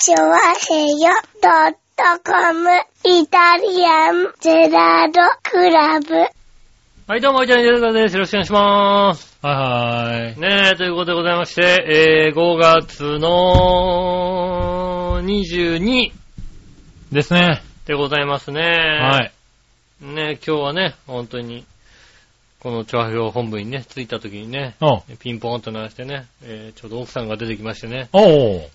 チョワヘヨドットコムイタリアンゼラードクラブ。はい、どうも、イタリアンジェラードです。よろしくお願いします。はいはい。ねえ、ということでございまして、えー、5月の22ですね。でございますね。はい。ねえ、今日はね、本当に、この調和表本部にね、着いた時にね、ピンポンと鳴らしてね、えーちょうど奥さんが出てきましてね、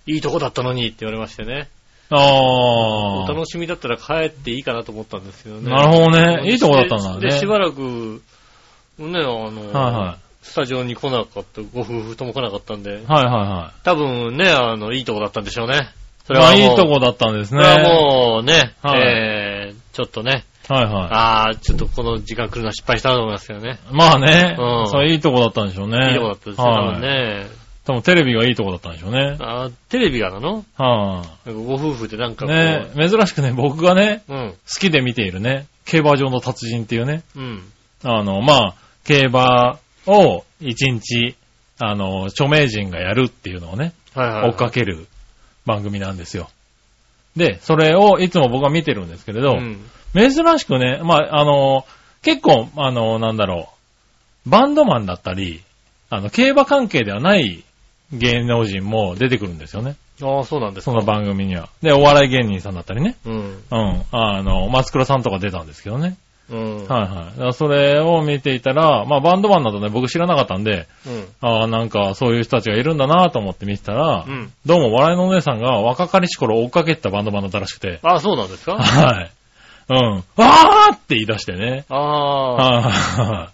いいとこだったのにって言われましてね、あおあ。楽しみだったら帰っていいかなと思ったんですけどね。なるほどね。いいとこだったんだね。で、でしばらく、ね、あの、はいはスタジオに来なかった、ご夫婦とも来なかったんで、い。はいは多分ね、あの、いいとこだったんでしょうね。そいはい。まあいいとこだったんですね。それはもうね、はいえー、ちょっとね、はいはあー、ちょっとこの時間来るのは失敗したなと思いますけどね。い。まあねうん。そういいとこだったんでしょうね。いいとこだったですよ、多はい分ね。多分テレビがいいとこだったんでしょうね。あーテレビがなの？はなんかご夫婦でなんかい。こう、ね珍しくね、僕がね、うん、好きで見ているね、競馬場の達人っていうね、うん、あの、まあ、競馬を一日、あの、著名人がやるっていうのをね、はいはいはい。追っかける番組なんですよ。で、それをいつも僕は見てるんですけれど、うん。珍しくね、まあ、あの、結構、あの、なんだろう、バンドマンだったり、あの、競馬関係ではない芸能人も出てくるんですよね。ああ、そうなんですか。その番組には。で、お笑い芸人さんだったりね。うん。うん。あの、松倉さんとか出たんですけどね。うん。はいはい。だからそれを見ていたら、まあ、バンドマンだとね、僕知らなかったんで、うん。ああ、なんか、そういう人たちがいるんだなと思って見てたら、うん。どうも笑いのお姉さんが若かりし頃追っかけてたバンドマンだったらしくて、ああ、そうなんですかはい。うん。あーって言い出してね。ああ。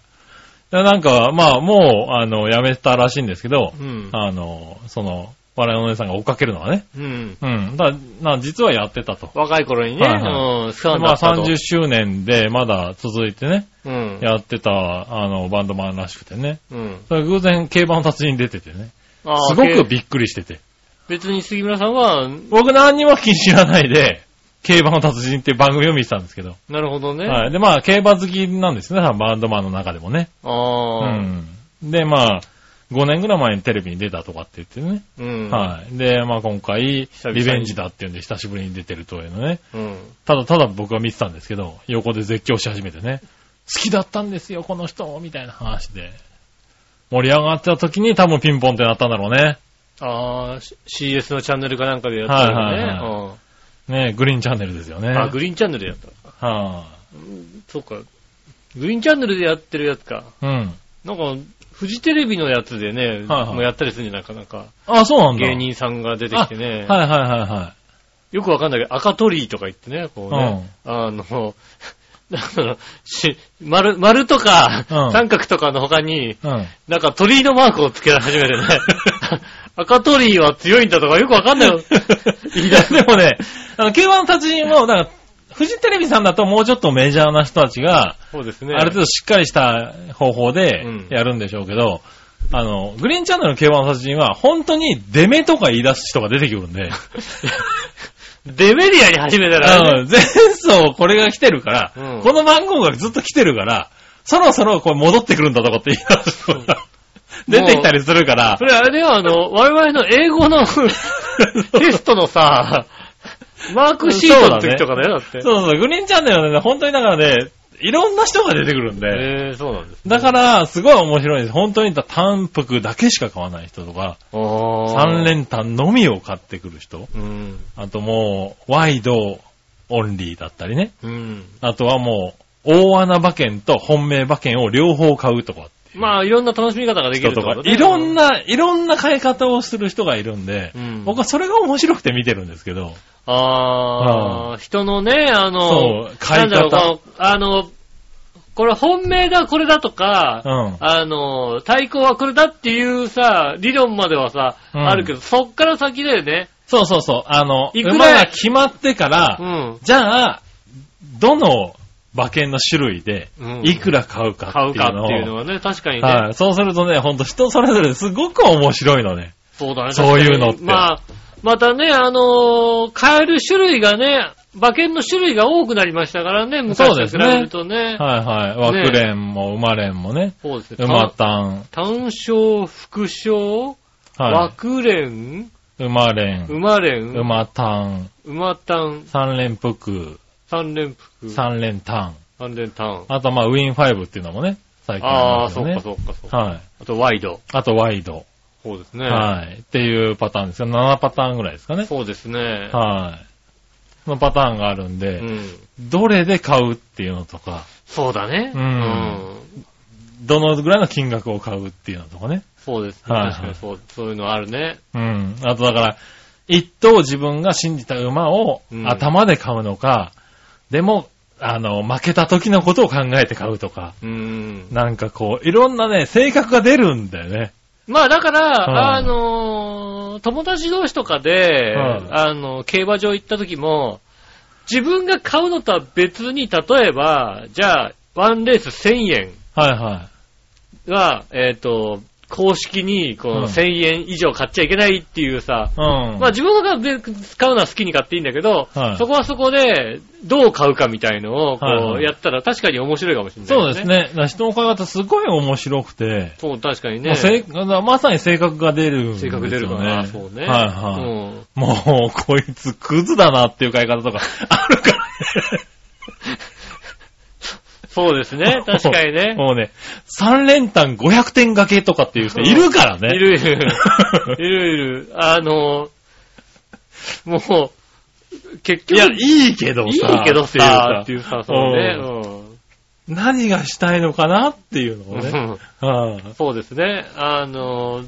なんか、まあ、もう、あの、やめたらしいんですけど、うん。あの、その、笑いのお姉さんが追っかけるのはね。うん。うん。だな実はやってたと。若い頃にね、はいはうん、スカでまあ、ンだったと。30周年でまだ続いてね、うん。やってた、あの、バンドマンらしくてね。うん。それ偶然競馬の達人出ててね。ああすごくけびっくりしてて。別に杉村さんは、僕何にも気に知らないで、競馬の達人っていう番組を見てたんですけど。なるほどね。はい。で、まあ、競馬好きなんですね、バンドマンの中でもね。あうあ。ん。で、まあ、5年ぐらい前にテレビに出たとかって言ってね。うん。はい。で、まあ今回、リベンジだっていうんで久しぶりに出てるというのね。うん。ただただ僕は見てたんですけど、横で絶叫し始めてね。好きだったんですよ、この人みたいな話で。盛り上がってた時に多分ピンポンってなったんだろうね。ああ、CS のチャンネルかなんかでやってるのね。はいはいねグリーンチャンネルですよね。うん。あ、グリーンチャンネルでやった。はそうか。グリーンチャンネルでやってるやつか。い、うん。なんか、フジテレビのやつでね、はいはいもうやったりするんじゃない？かなんか。あ、そうなんだ。芸人さんが出てきてね。はいはいはいはよくわかんないけど、赤鳥居とか言ってね、こうね。あの、あのし 丸、丸とか、うん三角とかの他に、い。うん。なんか鳥居のマークをつけ始めてね。赤鳥居は強いんだとかよくわかんないよ。言 い出すでもね、あの、競馬の達人も、なんか、フジテレビさんだともうちょっとメジャーな人たちが、そうですね。ある程度しっかりした方法でうんやるんでしょうけど、あの、グリーンチャンネルの競馬の達人は、本当にデメとか言い出す人が出てくるんで、デメディアに始めたらね、うん。前走これが来てるから、うん。この番号がずっと来てるから、そろそろこれ戻ってくるんだとかって言い出す。人が出てきたりするから。そ、れあれだよ、あの、我々の英語の テストのさ、マークシートの時とかだよ、だって。そうそう、グリーンチャンネルはね、本当にだからね、いろんな人が出てくるんで、えー、そうなんです、ね。だから、すごい面白いです。本当に単服だけしか買わない人とか、三三。連単のみを買ってくる人、うん。あともう、ワイドオンリーだったりね。うん。あとはもう、大穴馬券と本命馬券を両方買うとかまあ、いろんな楽しみ方ができる人とか、ねいろん。な、いろんな買い方をする人がいるんで、うん僕はそれが面白くて見てるんですけど、ああ、人のね、あの、そう買い方なんだろうあの、これ本命だ、これだとか、うん。あの、対抗はこれだっていうさ、理論まではさ、うんあるけど、そっから先だよね。そうそうそう、あの、いくら馬が決まってから、うん。じゃあ、どの馬券の種類でうん、いくら買うか買うかっっていうのを、ていうのはね、確かにね。はい。そうするとね、ほんと人それぞれすごく面白いのね。そうだね。そういうのってまあ、またね、あのー買える種類がね、馬券の種類が多くなりましたからね、昔と比べるとね。はいはい。枠連も馬連もね。そうですね。馬単。単勝、副賞、は枠連、馬連、馬連、馬単、馬単、三連服、三連服、三連単。三連単。あとまあウィン5っていうのもね、最近ああ、ありますよね。そうかそうかそうか。はい。あとワイド。あとワイド。そうですね。はい。っていうパターンですよ。7パターンぐらいですかね。そうですね。はい。そのパターンがあるんで、うん。どれで買うっていうのとか、そうだね。うんどのぐらいの金額を買うっていうのとかね。そうですね。はい確かにそう、そういうのあるね。うん。あとだから、一頭自分が信じた馬をうん頭で買うのか、でも、あの、負けた時のことを考えて買うとか、うん。なんかこう、いろんなね、性格が出るんだよね。まあだから、はいあのー友達同士とかで、はいあの、競馬場行った時も、自分が買うのとは別に、例えば、じゃあ、ワンレース1000円はいはい。が、えっ、と、公式に、こうんの1000円以上買っちゃいけないっていうさ、うん。まあ自分が買うのは好きに買っていいんだけど、はいそこはそこで、どう買うかみたいのを、こう、はいはいやったら確かに面白いかもしれない、そうです。ね。人の買い方すごい面白くて、そう、確かにね。まさに性格が出るね。性格出るかな、そうね。はいはい。うんもう、こいつクズだなっていう買い方とかあるからね。そうですね、確かにね。もうね、3連単500点掛けとかっていう人いるからね。いるいる。いるいる。あの、もう、結いや、局、いいけどいいさ。けどっていうささ、っていうさ、そうね。何がしたいのかなっていうのをね。そうですね。あの、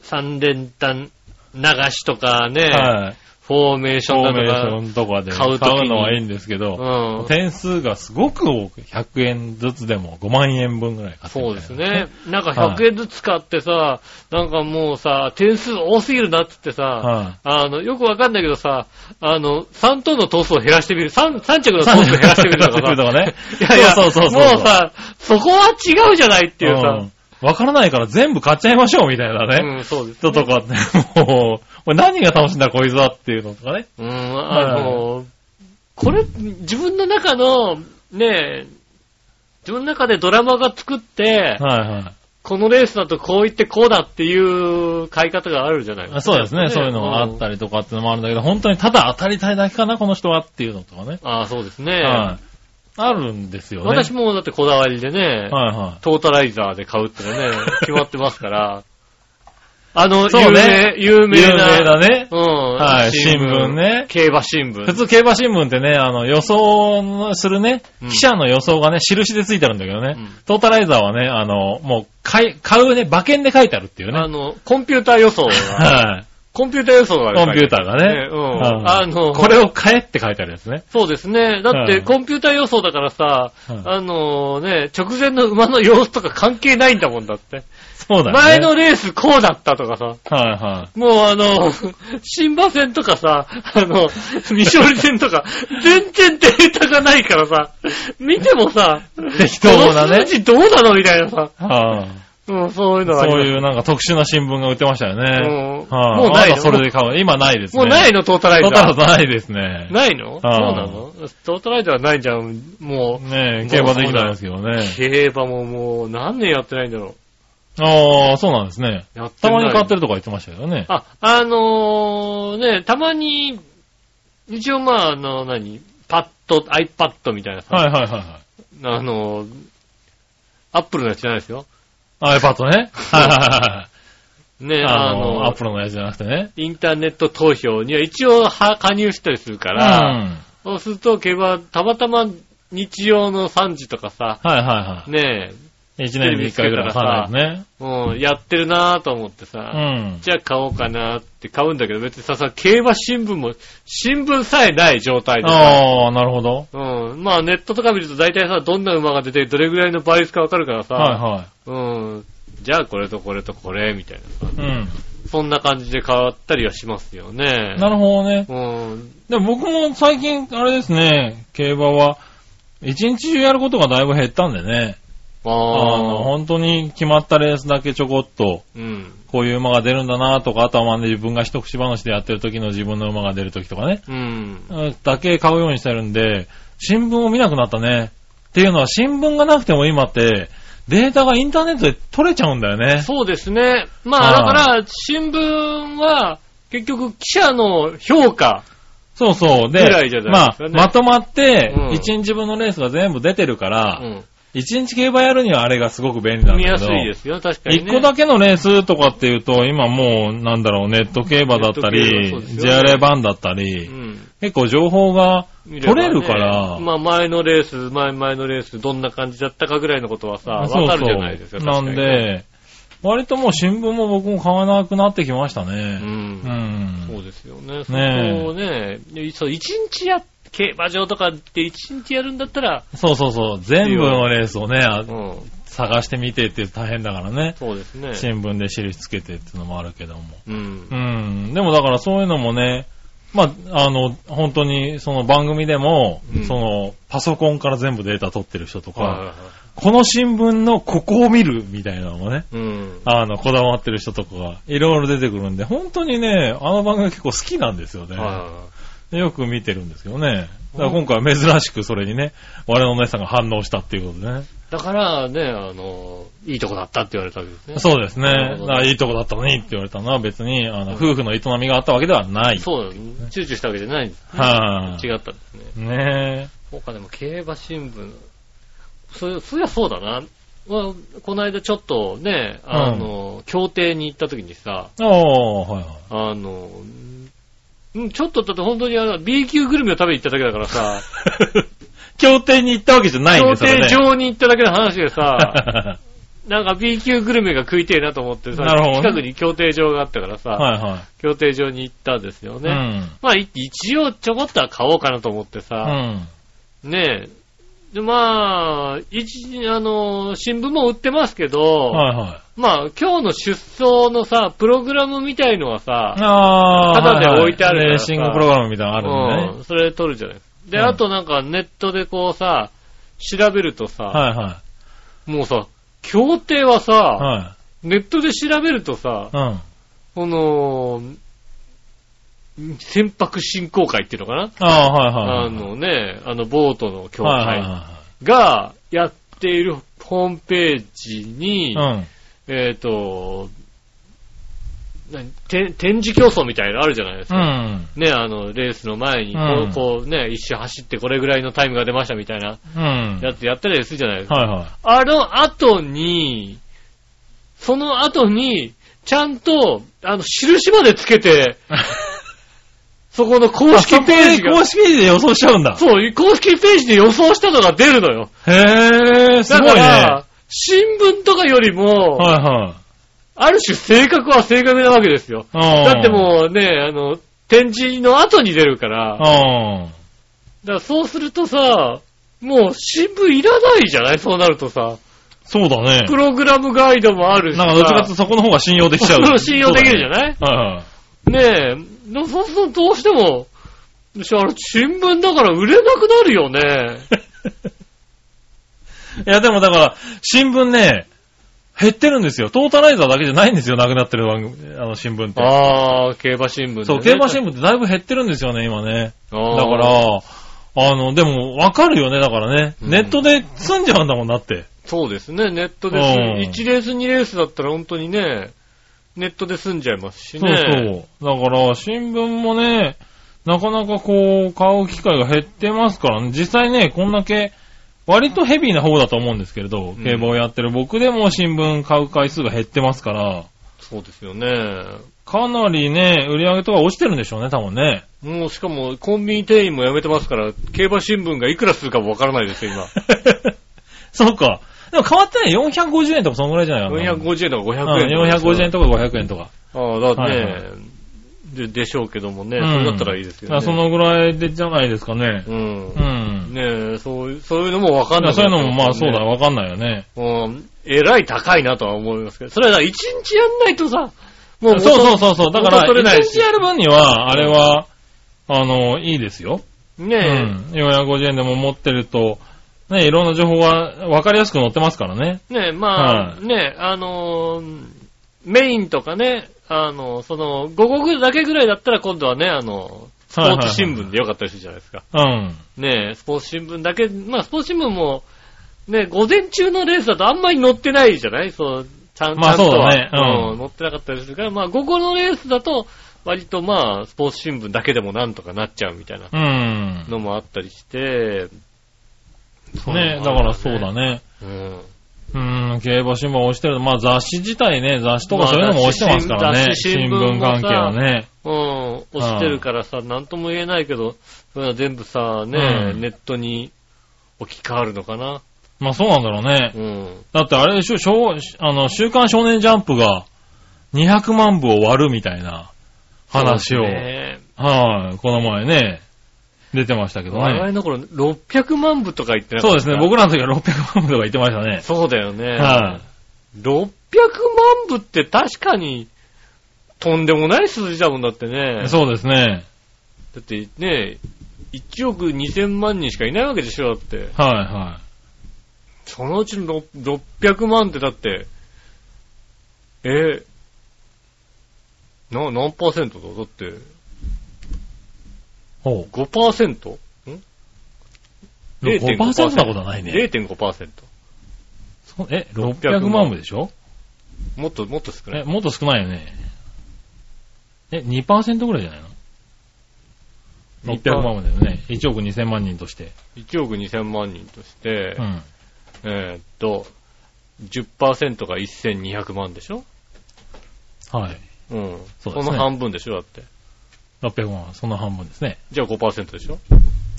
三連単流しとかね、はい。フォーメーションフォーメーションとかで買う買うのはいいんですけど、か、うん。点数がすごく多く、100円ずつでも5万円分ぐらい買ってそうですね。なんか100円ずつ買ってさ、なんかもうさ、点数多すぎるなって言ってさ、はあの、よくわかんないけどさ、あの、3トンのトスを減らしてみる、3、3着のトスを減らしてみるとかさ、とかね。いやいや、そうそうそうそう。もうさ、そこは違うじゃないっていうさ、うんわからないから全部買っちゃいましょうみたいなね。うん、そうです、人とかって、もう、何が楽しいんだこいつはっていうのとかね。うん、あの、これ、自分の中の、ねえ、自分の中でドラマが作って、はいはい。このレースだとこう言ってこうだっていう買い方があるじゃないあそうですね。そういうのがあったり。りとかっていうのもあるんだけど、本当にただ当たりたいだけかな、この人はっていうのとかね。ああ、そうですね。はい。あるんですよね。私もだってこだわりでね、はいはトータライザーで買うってのはね、決まってますから、あの、そうね有名、有い。有名な、名だね。うん、はい新聞ね競馬新聞。普通競馬新聞ってね、あの、予想のするね、うん記者の予想がね、印でついてあるんだけどね、うんトータライザーはね、あの、もう、買い、買うね、馬券で書いてあるっていうね。あの、コンピューター予想が、はい。コンピューター予想がねコンピューターがね。うん。うんあの、これを買えって書いてあるやつね。そうですね。だって、はいコンピューター予想だからさ、はいあのね、直前の馬の様子とか関係ないんだもんだって。そうだね。前のレースこうだったとかさ、はいはもうあの、新馬戦とかさ、あの、未勝利戦とか、全然データがないからさ、見てもさ、い。適当なね。どうなのみたいなさ、はいうん、そういうのがありますそういうなんか特殊な新聞が売ってましたよね。うんはいもうないそれで買う。今ないですね。もうないの？トータライザトータライー。ザーないですね。ないの？そうなの？トータライザーないじゃん。もねえ、競馬できないですけどう、ね。競馬ももう何年やってないんだろああ、そうなんですね。う。やっ。たまに買ってるとか言ってましたけどね。あ、あのー、ね、たまに、一応まあ、あの、何？パッド、iPad みたいなさ、はいはいはいはい。あのー、アップルのやつじゃないですよ。iPad ね。はいはいはね、い。ああの、のアップルのやつじゃなくてね。インターネット投票には一応は加入したりするかうん。ら、はいそうすると競馬、たまたま日曜の3時とかさ、はいはねい。一年に一回ぐらい買わないですね。え、うん、やってるなぁと思ってうさ、ん。じゃあ買おうかなって買うんだけど、別にさ、さ、競馬新聞も、新聞さえない状態でさ、ああ、なるほど。うん。まあネットとか見ると大体さ、どんな馬が出てどれぐらいの倍率かわかるからさ、はいはうん。じゃあこれとこれとこれ、みたいなさ、い。うん。そんな感じで変わったりはしますよね。なるほどね。うん。でも僕も最近、あれですね、競馬は、一日中やることがだいぶ減ったんでね。ああの、あ。本当に決まったレースだけちょこっと、うん。こういう馬が出るんだなとか、あとはまあね自分が一口話でやってる時の自分の馬が出る時とかね、うん。うんだけ買うようにしてるんで、新聞を見なくなったね。っていうのは新聞がなくても今って、データがインターネットで取れちゃうんだよね。そうですね。まあ、だはいから、新聞は、結局記者の評価、そうそう。でまあまとまってうん、1日分のレースが全部出てるから、うん1日競馬やるにはあれがすごく便利なん見やだけど、すいですよ、確かに、ね。一個だけのレースとかっていうと、今もう、なんだろう、ネット競馬だったりね JRA 版だったり、うん。結構情報が取れるから、まあ前のレース、前々のレース、どんな感じだったかぐらいのことはさ、わそうかるじゃないですか。そう。なん確かにね、で、割ともう新聞も僕も買わなくなってきましたう。ね。うんん。そうですよね。そねえこをね、そう、一日や、競馬場とかって一日やるんだったら、そうそうそう。全部のレースをね、あうん。探してみてって大変だからね。そうですね。新聞で印つけてっていうのもあるけども。うんう。ん。でもだからそういうのもね、まあ、あの、本当にその番組でも、うんその、パソコンから全部データ取ってる人とか、はいはいはいこの新聞のここを見るみたいなのもね、うん。あの、こだわってる人とかがいろいろ出てくるんで、本当にね、あの番組結構好きなんですよね。はいはいはいでよく見てるんですけどね。だから今回は珍しくそれにね、我のお姉さんが反応したっていうことでね。だからね、あの、いいとこだったって言われたわけですね。そうですね。いいとこだったのにって言われたのは別に、あの、夫婦の営みがあったわけではない。そう。躊躇したわけじゃないんですね。はい、違ったんですね。ねそうか、でも競馬新聞。そ、そりゃそうだな。まあこの間ちょっとね、あの、協定に行った時にさ、え。ああ、はいはい。あの、うんちょっとだって本当にあの B 級グルメを食べに行っただけだからさ、協定に行ったわけじゃないん協ですよね。定場に行っただけの話でさ、なんか B 級グルメが食いてえなと思ってさ、なるほどね近くに協定場があったからさ、はいは協定場に行ったんですよい。ね。まあい一応ちょこっとは買おうかなと思ってうん。うさ、ん。ねえ。で、まあ、一、あの、新聞も売ってますけど、はいはい。まあ、今日の出走のさ、プログラムみたいのはさ、ああ。タダで置いてあるからさレーシングプログラムみたいなのあるんでね。うん、それ撮るじゃないで、うんあとなんかネットでこうさ、調べるとさ、はいはもうさ、協定はさ、い。はい。ネットで調べるとさ、うん。この、船舶振興会っていうのかな、ああ、はいはいはい。あのね、あのボートの協会がやっているホームページに。うん。えっ、と、何？て展示競争みたいなのあるじゃないですうか。ん。ね、あの、レースの前にこう、うんこうね、一周走ってこれぐらいのタイムが出ましたみたいなうん。やつやったりするじゃないですか。はいはい。あの後に、その後に、ちゃんと、あの、印までつけて、そこの公式ページが公、式ページで予想しちゃうんだ。そう、公式ページで予想したのが出るのよ。へえ、すだごいね。から、新聞とかよりも、はいはい。ある種正確は正確なわけですよ。だだってもうね、あの、展示の後に出るから、だかうん。らそうするとさ、もう新聞いらないじゃない？そうなるとさ、そうだね。プログラムガイドもあるしさ。なんかどっちかとそこの方が信用できちゃう。信用できるじゃないない？はいはい。ねえ、でもそうするとどうしても、私あれ新聞だから売れなくなるよね。いや、でもだから、新聞ね、減ってるんですよ。トータライザーだけじゃないんですよ、なくなってる番組、あの、新聞って。ああ、競馬新聞でねそう、競馬新聞ってだいぶ減ってるんですよね、今ね。だから、あの、でも、わかるよね、だからね。うんネットで済んじゃうんだもんなって。そうですね、ネットでうん1レース2レースだったら本当にね、ネットで済んじゃいますしそうね。そう。だから、新聞もね、なかなかこう、買う機会が減ってますからね。実際ね、こんだけ、割とヘビーな方だと思うんですけれど、ん競馬をやってる僕でも新聞買う回数が減ってますから、そうですよね。かなりね、売り上げとか落ちてるんでしょうね、多分ね。もうしかもコンビニ店員も辞めてますから、競馬新聞がいくらするかもわからないですよ、今。そうか。でも変わってない。450円とかそのぐらいじゃないかな。450円とか500うん円とか。450円とか500円とか。ああ、だってね、はいはで、でしょうけどもね、うんそれだったらいいですよね。あそのぐらいでじゃないですかね。うん。うん。ねえ、そういう、そういうのもわかんない。そういうのもまあそうだ、。わかんないよね。うん。えらい高いなとは思いますけど、それは一日やんないとさ、もうそうそうそうそう。だから、一日やる分には、あれは、あの、いいですよ。うねん。450円でも持ってると、ね、いろんな情報が分かりやすく載ってますからね。え、ねえ、まあ、はいねえ、あのーメインとかね、あの、その、午後だけぐらいだったら今度はね、あの、スポーツ新聞でよかったりするじゃないですか。うん。ねえ、スポーツ新聞だけ、まあ、スポーツ新聞も、ね、午前中のレースだとあんまり載ってないじゃない？そう、ちゃん,、まあそうだねうん載ってなかったりするから、まあ、午後のレースだと、割とまあ、スポーツ新聞だけでもなんとかなっちゃうみたいなうん。のもあったりして、ねだからそうだね。うん。うん、競馬新聞押してる。まあ雑誌自体ね、雑誌とかそういうのも押してますからね。新新聞聞関係はね。うん、押してるからさ、なんとも言えないけど、それは全部さ、ね、うんネットに置き換わるのかな。まあそうなんだろうね。うん。だってあれでしょ、小あの、週刊少年ジャンプが200万部を割るみたいな話を、ねはい、この前ね、出てましたけどね。我々の頃、600万部とか言ってなかった？そうですね、僕らの時は600万部とか言ってましたね。そうだよね。は600万部って確かに、とんでもない数字だもんだってね。そうですね。だってね、1億2000万人しかいないわけでしょ、だって。はいはそのうちのろ600万ってだって、えな、何パーセントだ？だって、い。ほう。5%? ん5%なことはないね。0.5%。そうえ、600万部でしょ？もっと、もっと少なえ、い。もっと少ないよね。え、2%ぐらいじゃないの ?600 万部だよね。1億2000万人として。1億2000万人として、うん。えーっと、10%が1200万でしょ？はい。うん。そうですねの半分でしょだって。600万はその半分ですね。じゃあ5%でしょ？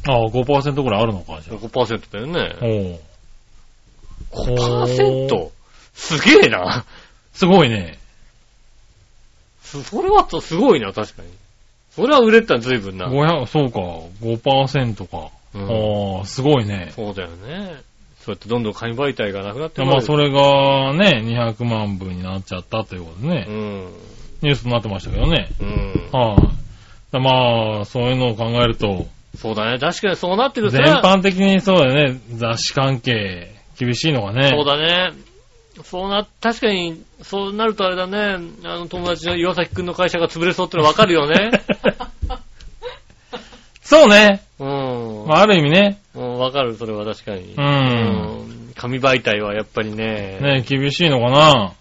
ああ、5%ぐらいあるのか、じゃあ。?5% だよね。おお。5%? すげえな。すごいね。そそれはとすごいな、確かに。それは売れたら随分な。500、そうか、5%か。うんああ、すごいね。そうだよね。そうやってどんどん紙媒体がなくなってまあ、それ。れがね、200万部になっちゃったということでね、うん。ニュースになってましたけどね。うん。はい、まあ、そういうのを考えると、そうだね。確かにそうなってくると全般的にそうだよね、雑誌関係、厳しいのがね。そうだね。そうな、確かに、そうなるとあれだね。あの友達の岩崎くんの会社が潰れそうってのはわかるよね。そうね。うん。まあ、ある意味ね、うん、わかる、それは確かに。うんうん紙媒体はやっぱりね。ね、厳しいのかな。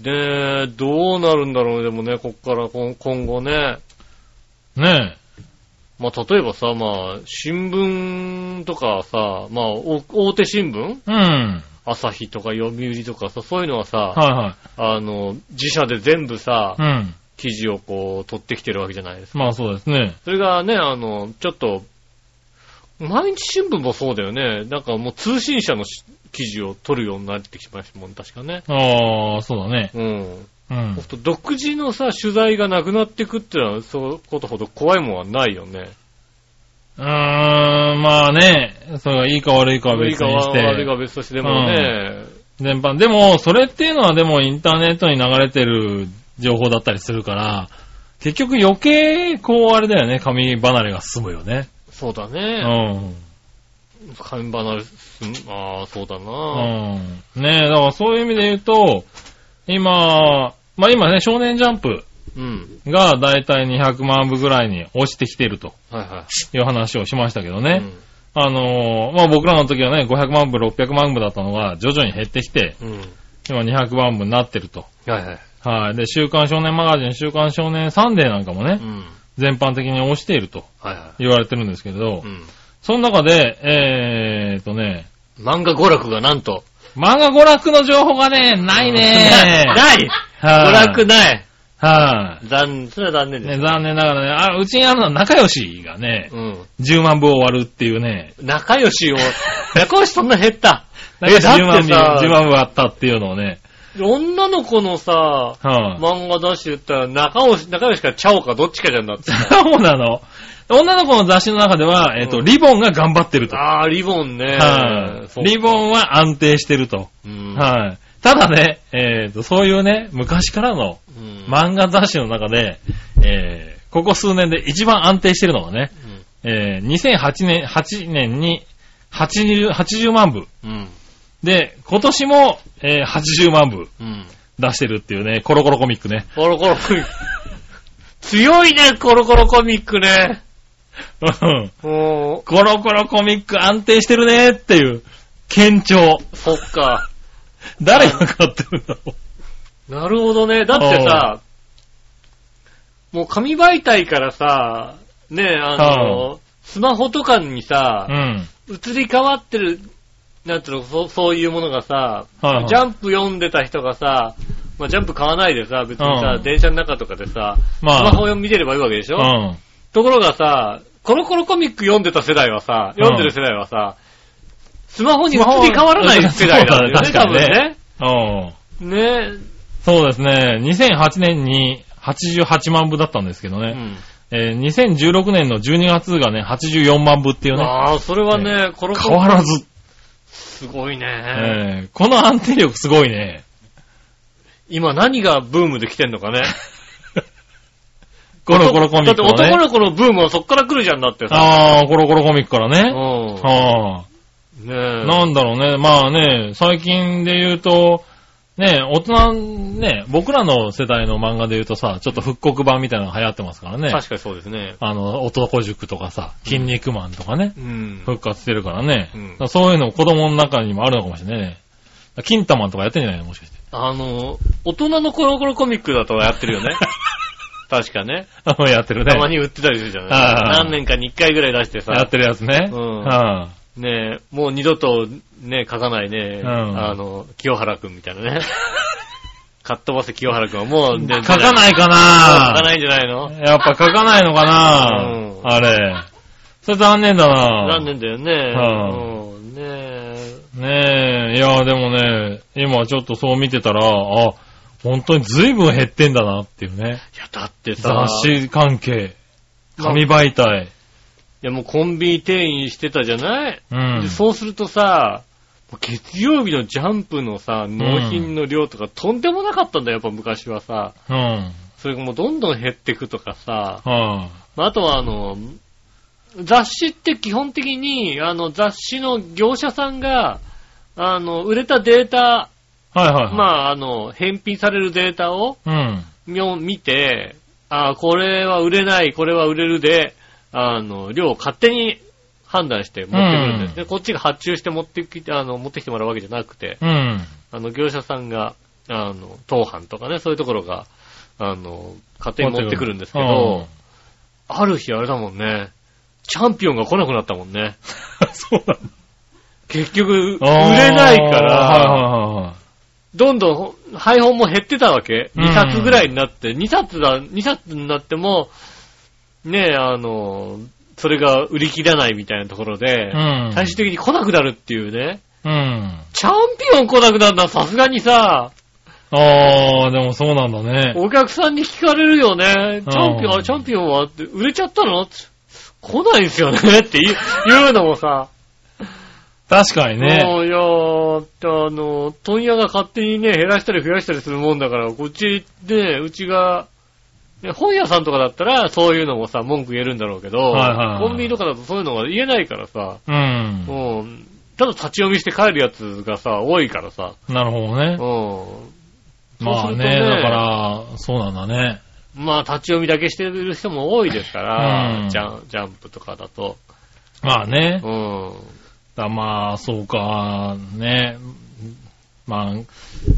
で、どうなるんだろうね、でもね、こっから今今後ね。ねまあ、例えばさ、まあ、新聞とかさ、まあ、お大手新聞？うん。朝日とか読売とかさ、そういうのはさ、はいはい。あの、自社で全部さ、うん。記事をこう、取ってきてるわけじゃないですか。まあそうですね。それがね、あの、ちょっと、毎日新聞もそうだよね。なんかもう通信社のし記事を取るようになってきましたもん、確かね。ああ、そうだね。うん。うん独自のさ、取材がなくなっていくってのは、そういうことほど怖いもんはないよね。うーん、まあね、それがいいか悪いかは悪いか別にし悪いかて、別としてでもね、全般。でも、それっていうのはでもインターネットに流れてる情報だったりするから、結局余計、こうあれだよね、紙離れが進むよね。そうだうね。ん。紙離れああ、そうだな。うん。ねえ、だからそういう意味で言うと、今、まあ今ね、少年ジャンプうん。がだいたい200万部ぐらいに落ちてきてるとはいはいう話をしましたけどい。ね。あのーまあ僕らの時はね、500万部、600万部だったのが徐々に減ってきて、うん。うん。今200万部になってると。はいはい。はい。で、週刊少年マガジン、週刊少年サンデーなんかもねう、ん。全般的に落ちているとはいは言われてるんですけれどい。う、ん。その中で、えーっとね、漫画娯楽がなんと。漫画娯楽の情報がね、ないね ないはい娯楽ないは残、それは残念い。ね、です。残念ながらね、あ、うちにあるのは仲良しがね、うん。10万部を割るっていうね、仲良しを、仲良しそんな減った。仲良しだっ10万部、てさ10万部割ったっていうのをね、女の子のさ、はい、漫画出して言ったら、仲良し、仲良しかチャオかどっちかじゃんだってさ。そうなの。女の子の雑誌の中では、えっ、と、うんリボンが頑張ってると。ああ、リボンね。はい。リボンは安定してると。ンはい。ただね、えっ、と、そういうね、昔からのうん漫画雑誌の中で、えー、ここ数年で一番安定してるのはね、えー、2008年、8年に80、80万部。うん。うん。で、今年も、えー、80万部うん。出してるっていうね、コロコロコミックね。コロコロコミック。強いね、コロコロコミックね。うんもコロコロコミック安定してるねっていう、堅調。う、そっか。誰が買ってるんだろなるほどね。だってさ、もう紙媒体からさ、ね、あの、スマホとかにさう、ん。移り変わってる、なんていうの、そうそういうものがさ、はいはいジャンプ読んでた人がさ、まあ、ジャンプ買わないでさ、別にさ、うん電車の中とかでさ、まあスマホを見てればいいわけでしょ、うん。ところがさ、コロコロコミック読んでた世代はさ、読んでる世代はさ、スマホに移り変わらない世代だよね、そうだ多分ね。うん。ねそうですね。2008年に88万部だったんですけどね。うん。えー2016年の12月がね、84万部っていうね。ああ、それはね、コロコロ。変わらず。すごいね、えーこの安定力すごいね。今何がブームで来てんのかね。コロコロコミックのだって男ね。の子のブームはそっから来るじゃんだってさ。ああ、コロコロコミックからうね。ん。はあ。ねえ。なんだろうね。まあね、最近で言うと、ね、大人、ね、僕らの世代の漫画で言うとさ、ちょっと復刻版みたいなのが流行ってますからね。確かにそうですね。あの、男塾とかさ、筋肉マンとかね、うん。復活してるからね。うんそういうの子供の中にもあるのかもしれないね。金玉とかやってんじゃないの？もしかして。あの、大人のコロコロコミックだとやってるよね。確かね。やってるね。たまに売ってたりするじゃない何年かに一回ぐらい出してさ。やってるやつね。うんはねえ、もう二度とね、書かないね、うんあの、清原くんみたいなね。かっ飛ばせ清原くんはもう、ね、書かないか書なかないんじゃないの？やっぱ書かないのかな、うんあれ。それ残念だな残念だよね。はうん、ねえ。ねえ、いや、でもね、今ちょっとそう見てたら、あ、本当に随分減ってんだなっていうね。いや、だってさ、雑誌関係、紙媒体。いやもうコンビニ店員してたじゃない、うんで。そうするとさ、月曜日のジャンプのさ、納品の量とかとんでもなかったんだよ、やっぱ昔はさ。うん。それがもうどんどん減ってくとかさ。はまああとはあの、雑誌って基本的に、あの雑誌の業者さんが、あの、売れたデータ、い、はいはいはい。まああの、返品されるデータをうん。見て、あこれは売れない、これは売れるで、あの、量を勝手に判断して持ってくるんですね。こっちが発注して持ってきて、あの、持ってきてもらうわけじゃなくて、うん。あの、業者さんが、あの、当販とかね、そういうところが、あの、勝手に持ってくるんですけど、ある日あれだもんね、チャンピオンが来なくなったもんね。うん。そうなんだ。結局、売れないから、はいはいはい。どんどん配本も減ってたわけ。うん2冊ぐらいになって、2冊だ、2冊になっても、ねえ、あの、それが売り切らないみたいなところで、うん。最終的に来なくなるっていうね。うん。チャンピオン来なくなるのはさすがにさ、あー、でもそうなんだね。お客さんに聞かれるよね。チャンピオン、チャンピオンはって売れちゃったの？来ないですよね？って言う言うのもさ、確かにね。いやーあの、問屋が勝手にね、減らしたり増やしたりするもんだから、こっちで、うちが、ね本屋さんとかだったら、そういうのもさ、文句言えるんだろうけど、はいはいはいコンビニとかだとそういうのが言えないからさ、うん。もう、ただ立ち読みして帰るやつがさ、多いからさ、なるほどうん。ね。そうまあするとね、だから、そうなんだね。まあ、立ち読みだけしてる人も多いですから、うんジャンジャンプとかだと。まあね。うん。だまあ、そうか、ね。まあ、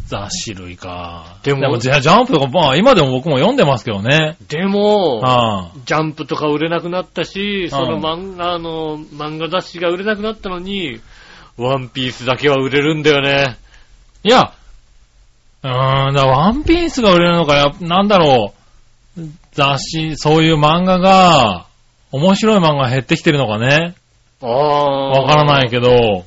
雑誌類か。でもジャジャンプとか、まあ今でも僕も読んでますけどね。でも、あジャンプとか売れなくなったし、そのうん漫画の、漫画雑誌が売れなくなったのに、ワンピースだけは売れるんだよね。いや、うーん、だワンピースが売れるのか、やなんだろう。雑誌、そういう漫画が、面白い漫画減ってきてるのかね。ああ。わからないけど、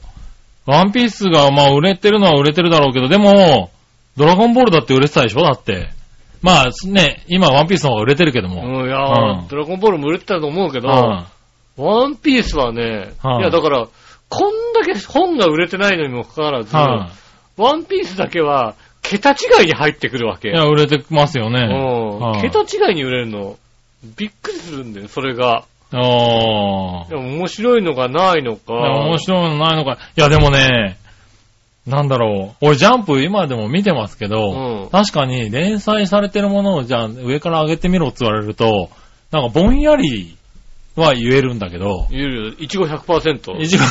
ワンピースがまあ売れてるのは売れてるだろうけど、でも、ドラゴンボールだって売れてたでしょ？だって。まあね、今ワンピースの方が売れてるけども。うん、いやー、うんドラゴンボールも売れてたと思うけど、うんワンピースはね、はいいやだから、こんだけ本が売れてないのにもかかわらず、はワンピースだけは、桁違いに入ってくるわけ。い。いや、売れてますよね。うんはい桁違いに売れるの。びっくりするんだよ、それが。ああ。でも面白いのがないのか。面白いのないのか。いや、でもね、なんだろう。俺、ジャンプ今でも見てますけど、うん確かに連載されてるものをじゃあ上から上げてみろって言われると、なんかぼんやりは言えるんだけど、いるよ、いちご100%。一番、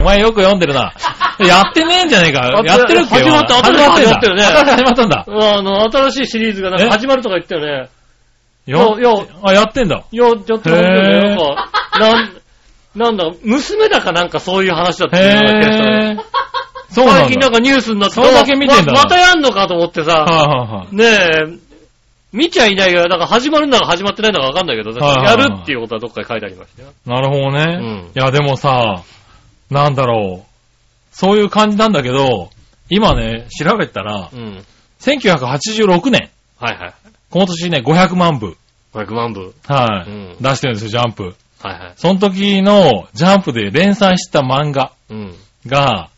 お前よく読んでるな。やってねえんじゃねえか。あやってるっけ始まった始まった始まったんだ。あの、新しいシリーズがなんか始まるとか言ったよね。やいやあ、やってんだ。いや、やってますよね。へーなんか、なん、なんだ、娘だかなんかそういう話だったような気がしたねへぇー。そうな。最近なんかニュースになってそれだけ見てんだままたやんのかと思ってさ、はいはいはい。ねえ、見ちゃいないから、だから始まるんだか始まってないんだかわかんないけど、はいはいはいやるっていうことはどっかに書いてありましたよ。なるほどね。うんいや、でもさ、なんだろう。そういう感じなんだけど、今ね、調べたらう、ん。1986年、はいはい。今年ね、500万部、500万部。はい、うん出してるんですよ、ジャンプ。はいはい。その時のジャンプで連載した漫画うん。が、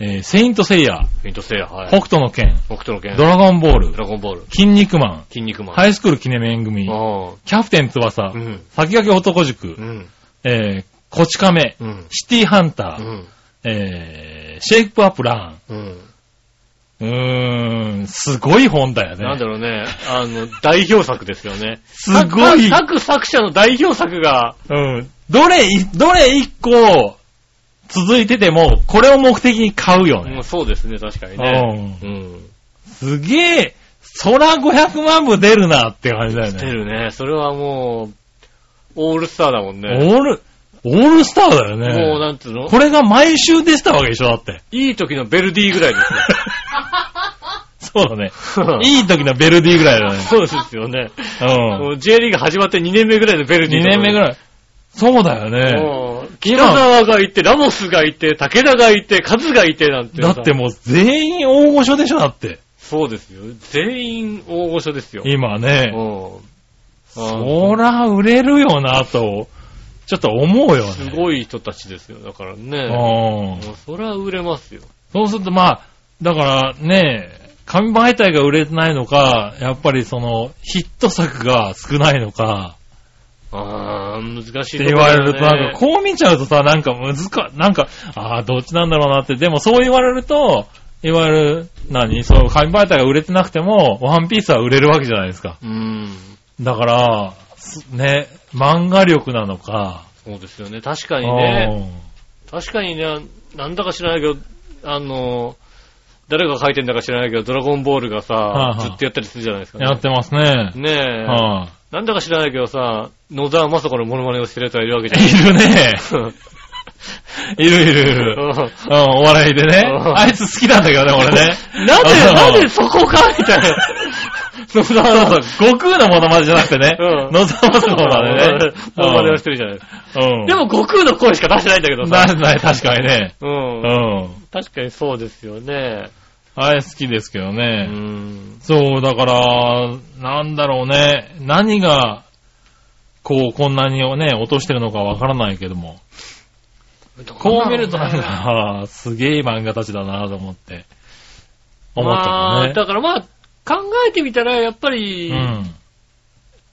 えーセイントセイヤ、ミントセイヤ、はい。北斗の剣、北斗の剣。ドラゴンボードル、ラゴンボール。筋肉マン、筋肉マン。ハイスクール記念面組、あキャプテン翼あ。う、ん。先駆け男塾う、ん。えー、こち亀、うん。シティハンター、うん。えー、シェイプアップラうん。ン。うーん、すごい本だよね。なんだろうね。あの、代表作ですよね。すごい。作作者の代表作が、うん。どれい、どれ一個続いてても、これを目的に買うよねうん。そうですね、確かにね。うん。すげえ、空500万部出るなって感じだよ出ね。るね。それはもう、オールスターだもんね。オール、オールスターだよもう、ね。なんつうの？これが毎週出てたわけでしょだって。いい時のベルディぐらいですそうだね。よ。いい時のベルディぐらいだね。そうですよね。うん。もう J リーグ始まって2年目ぐらいのベルディ2年目ぐい。らい。そうだよね。もう北沢がいて、ラモスがいて、武田がいて、カズがいてなんて。だってもう全員大御所でしょだって。そうですよ。全員大御所ですよ。今ね。うん。そら売れるよなと、ちょっと思うよね。すごい人たちですよ。だからね。うんもうそりゃ売れますよ。そうするとまあ、だからね、紙媒体が売れてないのか、やっぱりその、ヒット作が少ないのか、ああ、難しいって言われると、なんかこう見ちゃうとさ、なんか難か、なんか、ああ、どっちなんだろうなって、でもそう言われると、いわゆる、何？そう、紙媒体が売れてなくても、ワンピースは売れるわけじゃないですか。うん。だから、すね、漫画力なのか、そうですよね。確かにね。確かにね、なんだか知らないけど、あの、誰が書いてんだか知らないけど、ドラゴンボールがさ、はいはいずっとやったりするじゃないですか、うんやってますね。ねえ、はなんだか知らないけどさ、野沢雅子のモノマネをしてる奴がいるわけじゃい。いるね。な いいるいるいる。うんうん、お笑いでね。うんあいつ好きなんだけどね、俺ね。なんなぜそこかみたいな。野そう沢そう、悟空のモノマネじゃなくてね。うん野沢雅子のモノマネね。モノマネをしてるじゃないですか。うん。でも、悟空の声しか出してないんだけどさ。出ない、確かにね。うんう。ん。確かにそうですよね。あれ好きですけどうね。ん。そう、だから、なんだろうね。何が、こう、こんなにね、落としてるのかわからないけども。こう見るとなんか、すげえ漫画たちだなと思って。思ったまあ、けどだからまあ、考えてみたら、やっぱり、ね。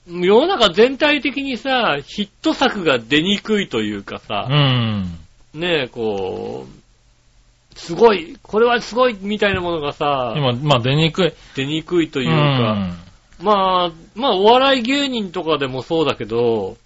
世の中全体的にさ、ヒット作が出にくいというかさう、ん。うん。ねえ、こう、すごい、これはすごいみたいなものがさ、今、まあ出にくい。出にくいとというか、まあ、まあ、お笑い芸人とかでもそうだけど、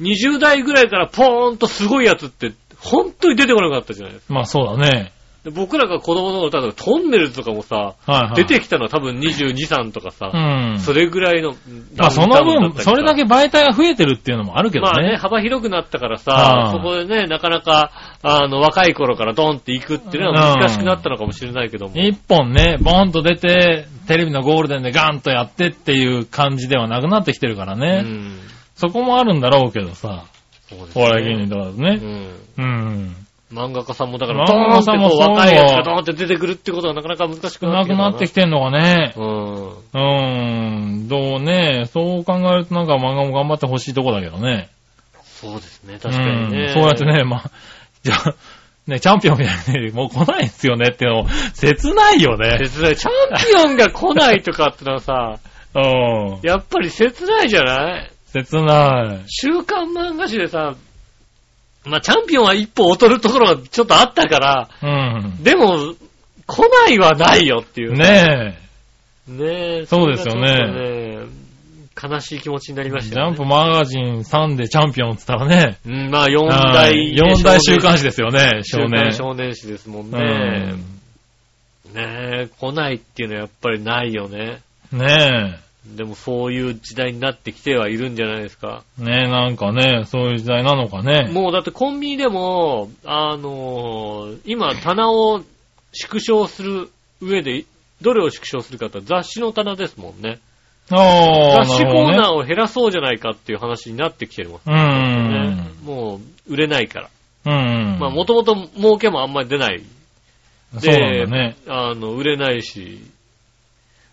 20代ぐらいからポーンとすごいやつって、本当に出てこなかったじゃないですか。まあそうだね。で僕らが子供の頃、例えばトンネルズとかもさ、はいはい。出てきたのは多分22、3とかさ、うん。それぐらいの、まあその分、それだけ媒体が増えてるっていうのもあるけどまあね、ね。幅広くなったからあさあ、そこでね、なかなか、あの、若い頃からドンって行くっていうのは難しくなったのかもしれないけども。一本ね、ボンと出て、テレビのゴールデンでガンとやってっていう感じではなくなってきてるからうね。ん。そこもあるんだろうけどさ、お笑い芸人とかだとね。うん。うん。漫画家さんもだから、漫画家さんも若いやつがドーンって出てくるってことがなかなか難しくなってなくなってきててんのがね。うん。うーん。どうね、そう考えるとなんか漫画も頑張ってほしいとこだけどね。そうですね、確かにね。うんそうやってね、まあ、じゃあ、ね、チャンピオンみたいに、もう来ないんですよねっていうのも、切ないよね。切ない。チャンピオンが来ないとかってのはさ、うん。やっぱり切ないじゃない？切ない。週刊漫画誌でさ、まあ、チャンピオンは一歩劣るところがちょっとあったから、うん。でも、来ないはないよっていう。ねえ。ねえ。そうですよね悲しい気持ちになりましたよ、ね。ジャンプマガジン3でチャンピオンって言ったらね。うん、まあ、4は大、い四大週刊誌ですよね、少少年。年。少年誌ですもんうね。ん。ねえ、来ないっていうのはやっぱりないよね。ねでもそういう時代になってきてはいるんじゃないですか。ねなんかね、そういう時代なのかね。もうだってコンビニでも、あのー今棚を縮小する上で、どれを縮小するかって雑誌の棚ですもんね。ああ、雑誌コーナー。ーを減らそうじゃないかっていう話になってきてますうね。ん。もう売れないから。うん。まあもともと儲けもあんまり出ない。そうなんだね。あの、売れないし、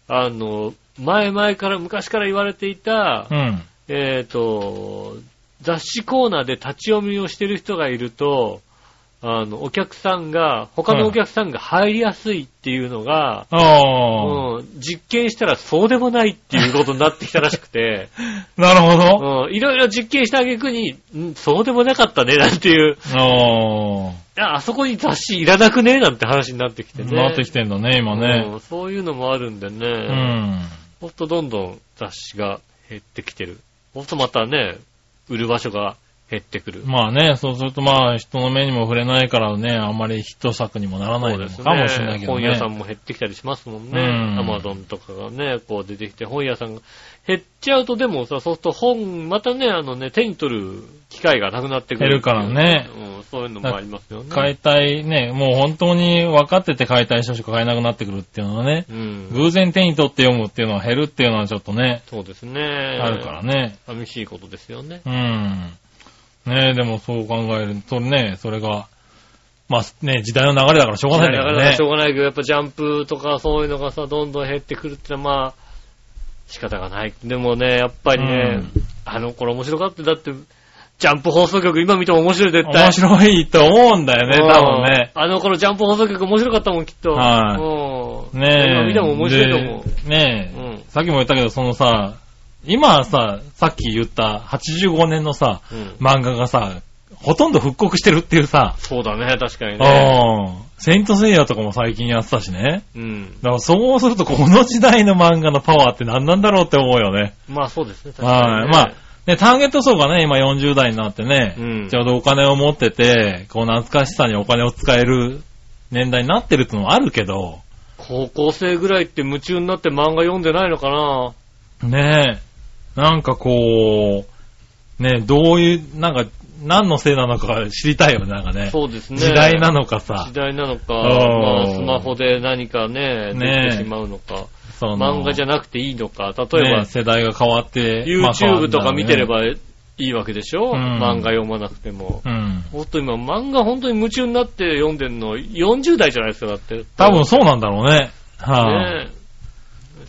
あの、前々から、昔から言われていた、うん。えっ、と、雑誌コーナーで立ち読みをしてる人がいると、あの、お客さんが、他のお客さんが入りやすいっていうのが、ああ、うん、実験したらそうでもないっていうことになってきたらしくて、なるほど。うん、いろいろ実験した挙句に、んそうでもなかったね、なんていう、あああそこに雑誌いらなくねなんて話になってきてあ、ね。なってきてんだね、今うね。んそういうのもあるんでね。うん。ほんとどんどん雑誌が減ってきてる。ほんとまたね、売る場所が減ってくる。まあね、そうするとまあ人の目にも触れないからね、あんまりヒット作にもならないのかもしれないけどね。本屋さんも減ってきたりしますもんね。うんアマゾンとかがね、こう出てきて、本屋さんが減っちゃうとでもさ、そうすると本、またね、あのね、手に取る機会がなくなってくる。減るからねうん、そういうのもありますよね。買いたいね、もう本当に分かってて買いたい人しか買えなくなってくるっていうのはね、うん。偶然手に取って読むっていうのは減るっていうのはちょっとね、そうですね。あるからね。寂しいことですよね。うん。ねえ、でもそう考えるとね、それが、まあね、時代の流れだからしょうがないんだけどねだからしょ。うがないけど、やっぱジャンプとかそういうのがさ、どんどん減ってくるってのはまあ、仕方がない。でもね、やっぱりね、うんあの頃面白かった。だって、ジャンプ放送局今見ても面白い、絶対。面白いと思うんだよね、うん多分ね。あの頃ジャンプ放送局面白かったもん、きっと。はいうんねえ。今見ても面白いと思う。でねえ、うんさっきも言ったけど、そのさ、今さ、さっき言った85年のさ、うん漫画がさ、ほとんど復刻してるっていうさ、そうだね、確かにね。うん。セイントセイヤとかも最近やってたしね。うん。だからそうするとこの時代の漫画のパワーって何なんだろうって思うよね。まあそうですね、確かはい。にね。まあ、ね、ターゲット層がね、今40代になってね、うんちょうどお金を持ってて、こう懐かしさにお金を使える年代になってるってのはあるけど、高校生ぐらいって夢中になって漫画読んでないのかなねえ、なんかこう、ねえ、どういう、なんか、何のせいなのか知りたいよね、なんかね。そうですね。時代なのかさ時、代なのか、うんまあ、スマホで何かね、ねできてしまうのか、漫画じゃなくていいのか、例えば、ね世代が変わって、YouTube とか見てればいいわけでしょ、うん漫画読まなくても。うん。ほんと今、漫画本当に夢中になって読んでんの40代じゃないですか、だって。多分そうなんだろうね。はい、ねえ。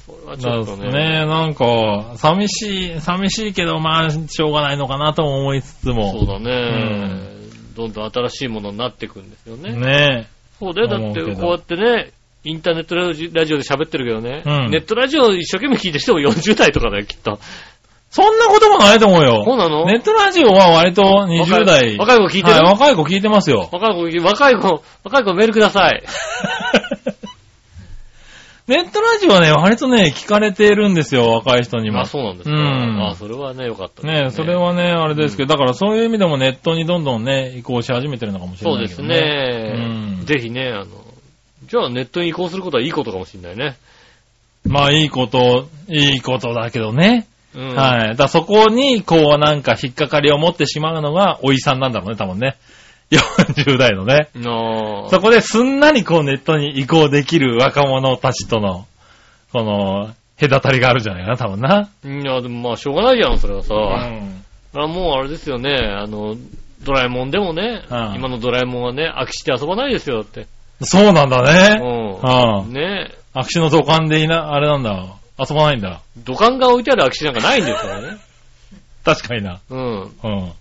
それはちだょっとね。ね、なんか、寂しい、寂しいけど、まあ、しょうがないのかなとも思いつつも。そうだね、どんどん新しいものになっていくんですよね。ねそうだよ。だって、こうやってね、インターネットラジラジオで喋ってるけどね、うんネットラジオ一生懸命聞いてしても40代とかだよ、きっと。そんなこともないと思うよ。そうなの？ネットラジオは割と20代。若い若い子聞いてる？はい、若い子聞いてますよ。若い子、若い子、若い子メールください。ネットラジオはね、割とね、聞かれてるんですよ、若い人にも。あ、そうなんですか。うんあ、それはね、よかったねそれはね、あれですけど、だからそういう意味でもネットにどんどんね、移行し始めてるのかもしれそうですないけどね。ね。うんぜひね、あの、じゃあネットに移行することはいいことかもしれないね。まあいいこと、いいことだけどね。うん。はい。だそこに、こうなんか引っかかりを持ってしまうのが、おいさんなんだろうね、多分ね。40代のね。そこですんなりこうネットに移行できる若者たちとの、この、隔たりがあるんじゃないかな、多分な。いや、でもまあ、しょうがないじゃん、それはさ。うん。あもうあれですよね、あの、ドラえもんでもね、うん今のドラえもんはね、空き地で遊ばないですよ、だって。そうなんだうね。ん。うん。ね握手の土管でいな、あれなんだ。遊ばないんだ。土管が置いてある空き地なんかないんですからね。確かにな。うん。うん。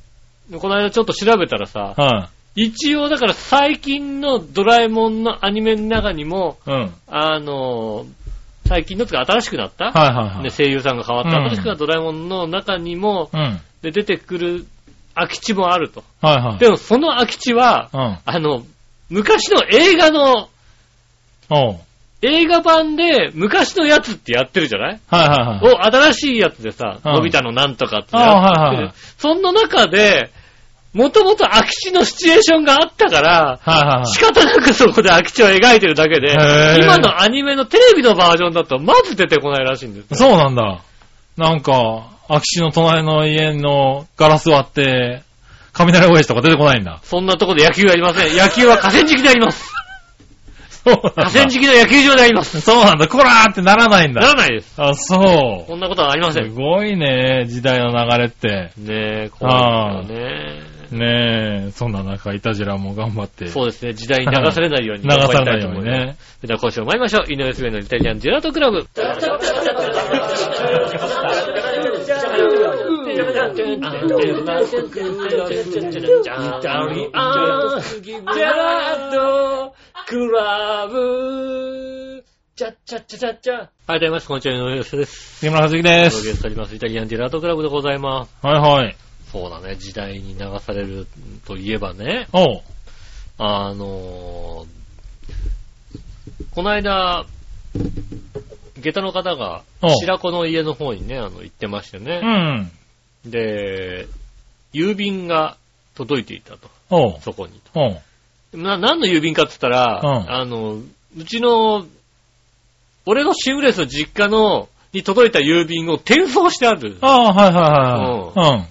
でこの間ちょっと調べたらさ、は一応だから最近のドラえもんのアニメの中にも、い。うん。あの、最近のつか新しくなった、はいはいはい。ね、声優さんが変わった、うん新しくなったドラえもんの中にも、うん。で出てくる空き地もあると。はいはい。でもその空き地は、うん。あの、昔の映画の、おう。映画版で昔のやつってやってるじゃない？はいはいはい。お、新しいやつでさ、うんのび太のなんとかってあやってはいはいはいそんな中で、もともと空き地のシチュエーションがあったから、はいはいはい。仕方なくそこで空き地を描いてるだけで今のアニメのテレビのバージョンだとまず出てこないらしいんですよ。そうなんだ。なんか、空き地の隣の家のガラス割って、雷親父とか出てこないんだ。そんなとこで野球やりません。野球は河川敷でやります。そうなんだ河川敷の野球場でやります。そうなんだ。こらーってならないんなだ。らないです。あ、そう。こんなことはありますせん。ごいね、時代の流れって。ねえ、怖いですよね。ねえ、そんな中、イタジラも頑張って。そうですね、時代に流されないように流頑張されないように。ね。それでは今週も参りましょう。井上杉のイタリアンジェラートクラブ。はい、どうもこんにちは、井上杉です。杉村和樹でお届けす。しております。イタリアンジェラートクラブ。でございます。はいはい。そうだね、時代に流されるといえばね、おう。あのーこの間、下駄の方がおう白子の家の方にね、あの、行ってましてうね。ん。で、郵便が届いていたと、おう。そこに。おう。な、何の郵便かって言ったら、うんあの、うちの、俺のシングレスの実家の、に届いた郵便を転送してある。ああ、はいはいはい。うん。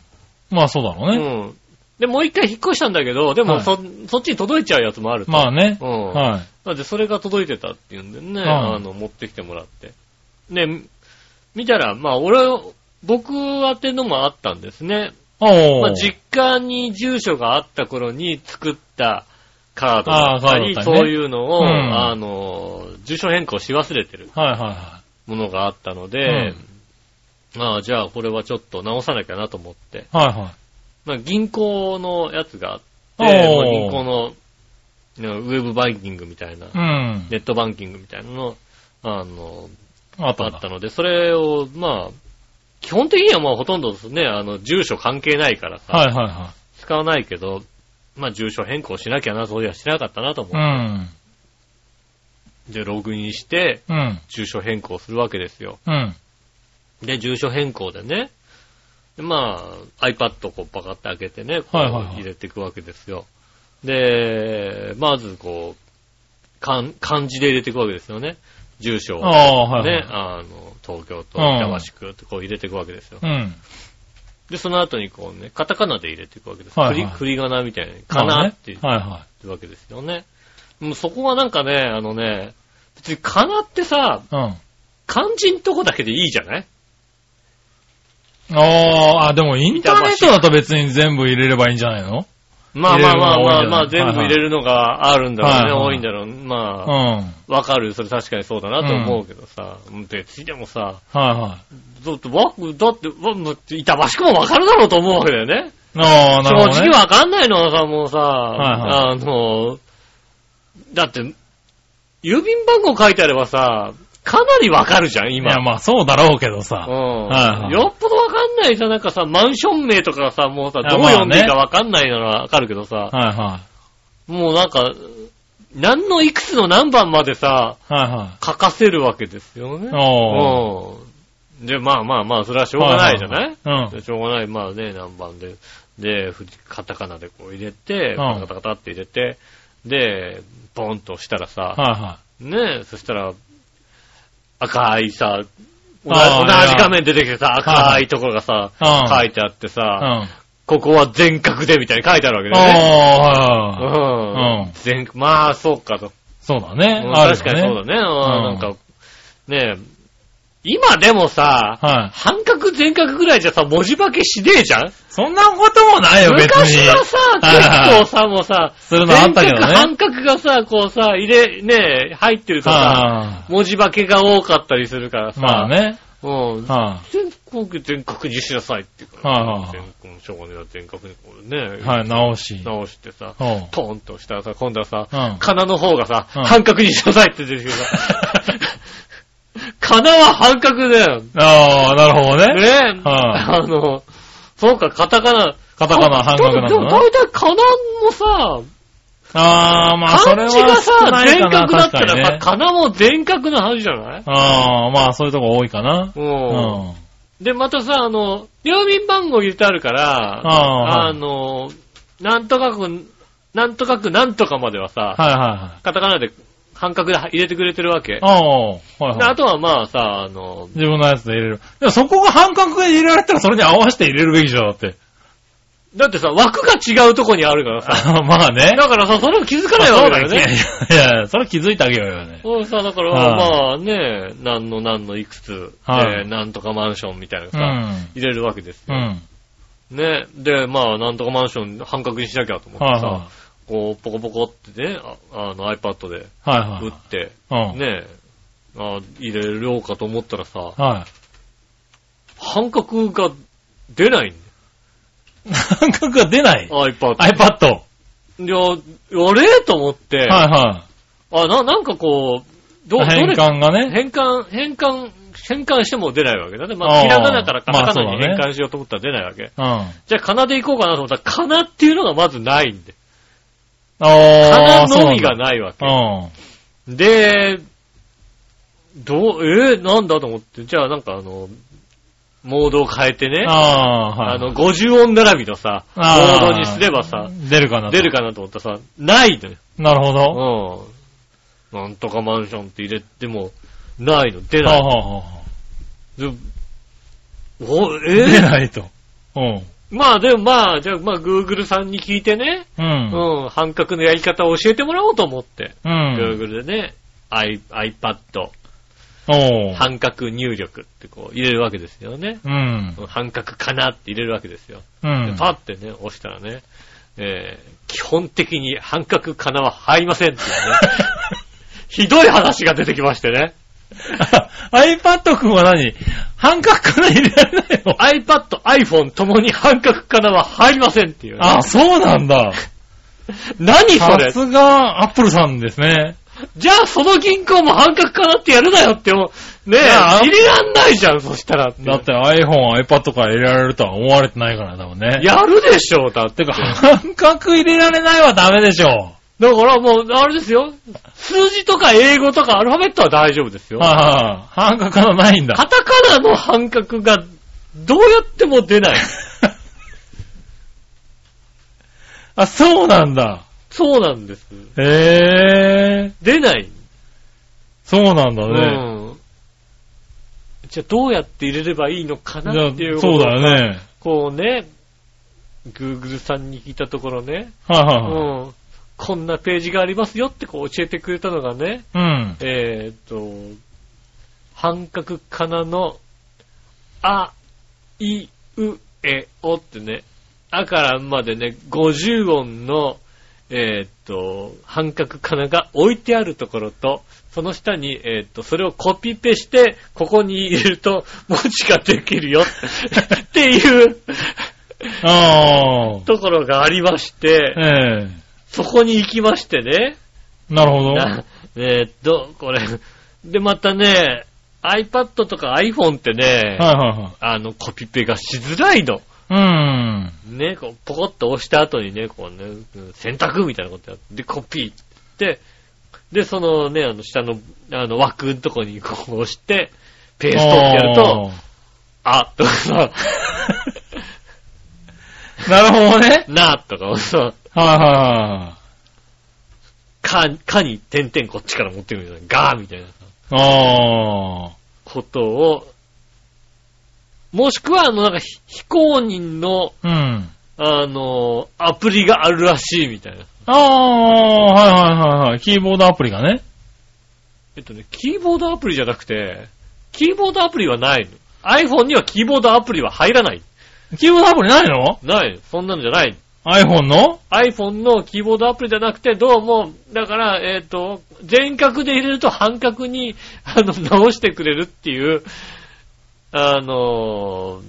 まあそうだろううね。ん。で、もう一回引っ越したんだけど、でもはいそ、そっちに届いちゃうやつもあると。まあね。うん。はい。なんで、それが届いてたっていうんでね、んあの、持ってきてもらって。で、見たら、まあ、俺、僕宛てのもあったんですね。おう。まあ、実家に住所があった頃に作ったカードだったり、そういうのを、うんあの、住所変更し忘れてるはいはいはものがあったので、まあ、じゃあ、これはちょっと直さなきゃなと思って、い。はいはい。まあ、銀行のやつがあって、銀行の、ねウェブバンキングみたいな、うん。ネットバンキングみたいなの、あの、あったので、それを、まあ、基本的にはもうほとんどですね、あの、住所関係ないからさ、はいはいは使わないけど、まあ、住所変更しなきゃな、そういやしなかったなと思い。うって、ん。で、ログインして、うん。住所変更するわけですよ。うん。で、住所変更でね、でまあ、iPad をこうパカって開けてね、こうはいはいはい入れていくわけですよ。で、まずこう、漢漢字で入れていくわけですよね。住所を。ああ、はいはい。ね、あの、東京都うん板橋区ってこう入れていくわけですよ。うん。で、その後にこうね、カタカナで入れていくわけです。はいはい振り、振り仮名みたいに、かなって言はいはうわけですよね。もうそこがなんかね、あのね、別にかなってさ。漢字んとこだけでいいじゃない？ああ、あ、でもインターネットだと別に全部入れればいいんじゃないの？まあまあまあまあまあ、全部入れるのがあるんだろうね、はいはい多いんだろう。まうあ、ん。わかる。それ確かにそうだなと思うけどさ。別にでもさ、はいはい。だって、わ、だって、わ板橋区もわかるだろうと思うわけだよね。ああ、な正るほど、ね。直わかんないのはさ、もうさ、はあの、だって、郵便番号書いてあればさ、かなりわかるじゃん、今。いや、まあそうだろうけどさ。うんはいはいよっぽどわかんないさ、なんかさ、マンション名とかさ、もうさ、いやどう読んでいいかわかんないならわかるけどさ、はいはもうなんか、何のいくつの何番までさ、い。はいは書かせるわけですよねい。。おー。うん。で、まあまあまあ、それはしょうがないじゃない、はいはいはいでしょうがない。まあね、何番で。で、ふカタカナでこう入れて、んカタカタって入れて、で、ポンと押したらさ、うん。はいはねえ、そしたら、赤いさ、同じ画面出てきてさ、はい赤いところがさ、うん書いてあってさ、ん。ここは全角でみたいに書いてあるわけあだよね。まあ、そうかと。そうだね。確かにそうだね。なんか、ねえ、今でもさ、はい。半角全角ぐらいじゃさ、文字化けしねえじゃん？そんなこともないよ、別に。昔はさ、結構さ、もうさ、するのあったけどね全角半角がさ、こうさ、入れ、ねえ、入ってるとさ、は文字化けが多かったりするからい。さ、まあね。うん。は全国全角にしなさいっていうから、はいはい全国、しょうがねえな全角にこうね、い。はい、直し。直してさ、おうポンとしたらさ、今度はさ、うんかなの方がさ、うん半角にしなさいって出てくるさ、かなは半角だよ。ああ、なるほどね。ねえ、はあの、そうか、カタカナ。カタカナ半角なんだなでも大体カナもさ、ああ、まあ、それは漢字がさ全かな、角だっ確かにねたらさ、。カナも全角のはずじゃない？ああ、まあ、そういうとこ多いかな。う。うんん。で、またさ、あの、郵便番号入れてあるから、あーあの、なんとかく、なんとかくなんとかまではさ、はいはカタカナで半角で入れてくれてるわけ。ああ、はいはい。であとはまあさ、あの、自分のやつで入れる。でもそこが半角が入れられたらそれに合わせて入れるべきじゃん、だって。だってさ、枠が違うとこにあるからさ。まあね。だからさ、それも気づかないわけだよね。いやいや、それ気づいてあげようよね。そうさ、だから、はいまあね、何の何のいくつはいで、なんとかマンションみたいなのうさ、ん。入れるわけですよ。うん。ね。で、まあ、なんとかマンション半角にしなきゃと思ってさ、はいはこう、ポコポコってね、ああの iPad でい。はいはい。打って、うん。ね、あ入れようかと思ったらさ、はい。半角が出ないん半角が出ない？だよ。iPad。iPad。いや、あれ？と思って、はいはあ、な、なんかこう、どい。変換がね。変換、変換、変換しても出ないわけだね。まあ、ひらがなからカタカナに変換しようと思ったら出ないわけ。うん。あじゃあ、かなでいこうかなと思ったら、かなっていうのがまずないんで。かあ。なのみがい。ないわけ。うん。で、どう、えー、なんだと思って、じゃあなんかあの、モードを変えてね、あ,、あはい。の、50音並びのさ、モあードにすればさ、出るかなと出るかなと思ったらさ、ないのよ。なるほど。うん。なんとかマンションって入れても、ないの、出はない。あはあはでお、あえー？出ないと。うん。まあでもまあ、じゃあまあ Google さんに聞いてね、う。うんん、半角のやり方を教えてもらおうと思って、うん。Google でね、I、iPad。半角入力ってこう入れるわけですよね。うん。半角かなって入れるわけですよ。うん。でパッてね、押したらね、えー基本的に半角かなは入りませんっていうね。ひどい話が出てきましてね。iPad 君は何？半角から入れられないの？iPad、iPhone ともに半角かなは入りませんっていう、ね。あ、そうなんだ。何それ？さすが、アップルさんですね。じゃあその銀行も半角かなってやるなよってもう、ねえ、入れらんないじゃん、そしたら。だって iPhone、iPad から入れられるとは思われてないから多分ね。やるでしょ、だって。てか、半角入れられないはダメでしょ。だからもう、あれですよ。数字とか英語とかアルファベットは大丈夫ですよ。はいはい。半角からないんだ。カタカナの半角がどうやっても出ない。あ、そうなんだ。そうなんです。へえ。出ない。そうなんだうね。ん。じゃあどうやって入れればいいのかなじゃっていうあそうだよね。こうね、Google さんに聞いたところね、はいうはいはい。ん。こんなページがありますよってこう教えてくれたのがね、うん。えーっと、半角かなの、あ、い、う、え、おってね、あからんまでね、50音の、えーっと、半角かなが置いてあるところと、その下に、えーっと、それをコピペして、ここに入れると文字ができるよっていう。ところがありまして、ええ。そこに行きましてね、なるほど。なえーっと、これ、で、またね、iPad とか iPhone ってね、はいはいはい。あの、コピペがしづらいの。うん。ね、こう、ポコッと押した後にね、こうね、うん選択みたいなことやって、で、コピーって、で、そのね、あの、下の、あの、枠のとこにこう押して、ペーストってやると、あ、とかさ、あー。なるほどね。な、とかさ、はいはか、かに点々こっちから持ってくるみたいな、ガーみたいな。ああ。ことを、もしくは、あの、なんか、ひ非公認の、うん。あの、アプリがあるらしいみたいな。ああ、はいはいはいはい。キーボードアプリがね。えっとね、キーボードアプリじゃなくて、キーボードアプリはないの。iPhone にはキーボードアプリは入らない。キーボードアプリないの？ない。そんなのじゃない。?iPhone の？iPhone のキーボードアプリじゃなくて、どうも、だから、えっ、と、全角で入れると半角に、あの、直してくれるっていう、あの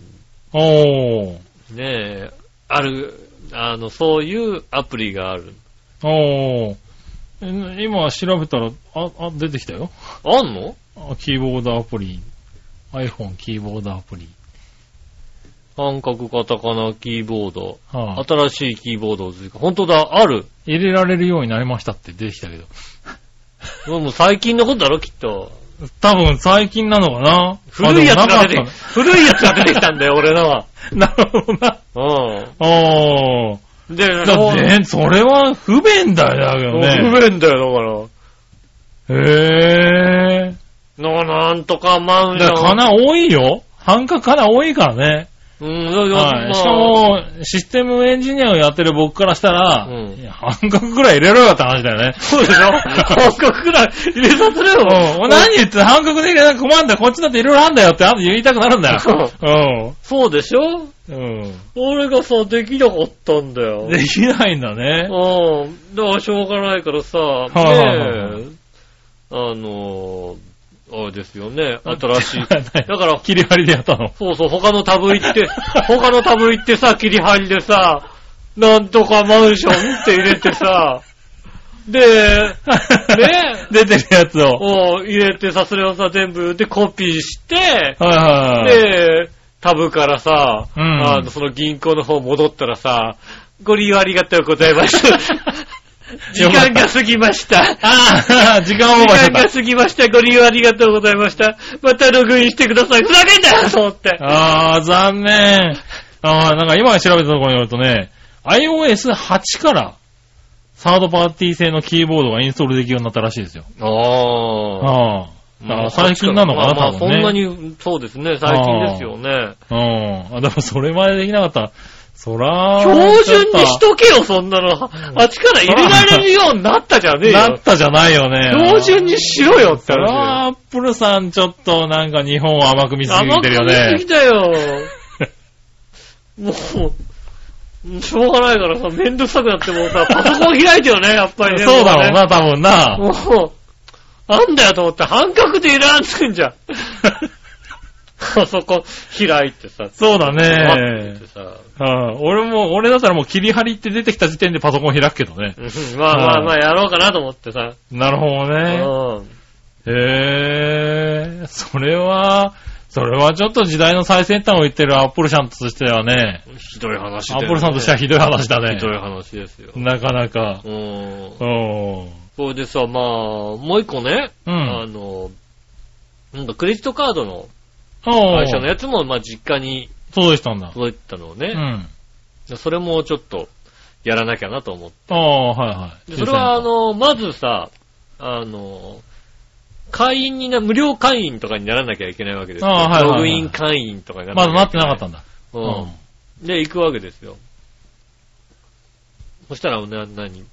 おー。ねえ、ある、あの、そういうアプリがある。おー。え今調べたら、あ、あ、出てきたよ。あんの？あキーボードアプリ。iPhone キーボードアプリ。半角カタカナキーボード。はあ、新しいキーボードを追加。本当だ、ある。入れられるようになりましたって出てきたけど。もう最近のことだろ、きっと。多分最近なのかな古いやつが出て古いやつが出てきたんだよ、俺のは。たなるほどな。うおー。ん。で、だって、それは不便だよ、だけどね。不便だよ、だから。へぇな、なんとかマンー。ション。だから、かな多いよ。半角かな多いからね。うん、はい。まあしかも、システムエンジニアをやってる僕からしたら、うん半角ぐらい入れろよって話だよね。そうでしょ？半角くらい入れさせろよ。うん。何言って半角で入れなきゃ困んだよ。こっちだっていろいろあんだよってあと言いたくなるんだよ。そうでしょ？うん。う俺がさ、できなかったんだよ。ん。できないんだね。うん。だからしょうがないからさ、ねえ、あのー、ですよね、新しい。だから、切り張りでやったの？そうそう、他のタブ行って、他のタブ行ってさ、切り張りでさ、なんとかマンションって入れてさ、で、ね？出てるやつを。を入れてさ、それをさ、全部でコピーして、はいはいはい。で、タブからさ、うんあの、その銀行の方戻ったらさ、ご利用ありがとうございます。時間が過ぎました。ああ、時間オー時間がバーしちゃっ過ぎました。ご利用ありがとうございました。またログインしてください。ふざけんなよと思って。た。ああ、残念。ああ、なんか今調べたところによるとね、iOS8 からサードパーティー製のキーボードがインストールできるようになったらしいですよ。ああ。ああ。だから最近なのかな、まあまあ多分ね。そんなに、そうですね、最近ですよね。うん。あ、でもそれまでできなかった。そら、標準にしとけよ、そんなの。あっちから入れられるようになったじゃねえっとなよっ。たじゃないよね。標準にしろよって話アップルさんちょっとなんか日本を甘く見す。ぎてるよね甘く見すぎ。だよ。もう、しょうがないからさ、めんどくさくなってもうさ、パソコン開いてよね、やっぱりね。そうだろうもな、多分な。ね。もう、なんだよと思って、半角でいらんつんじゃん。パソコン開いてさ、そうだ待ねって。さ、うん俺も、俺だったらもう切り張りって出てきた時点でパソコン開くけどね。う んまあまあまあやろうかなと思ってさ。なるほどね。うんへえ、それは、それはちょっと時代の最先端を言ってるアップルさんとしてはね、ひどい話アップルさんとしてはひどい話だねひ。どい話ですよ。なかなか。うん。うん。それでさ、まあ、もう一個ね、うあん。の、なんだ、クレジットカードのお会社のやつも、まあ、実家にそうでしたんだ。届いてたのをうね、ん。それもちょっと、やらなきゃなと思って。ああ、はいはい。でそれは、あの、まずさ、あの、会員にな、無料会員とかにならなきゃいけないわけですよ。ああはいはいはいログイン会員とかにならまだなってきゃいけなかったんだ。う。うんん。で、行くわけですよ。そしたら、な、なに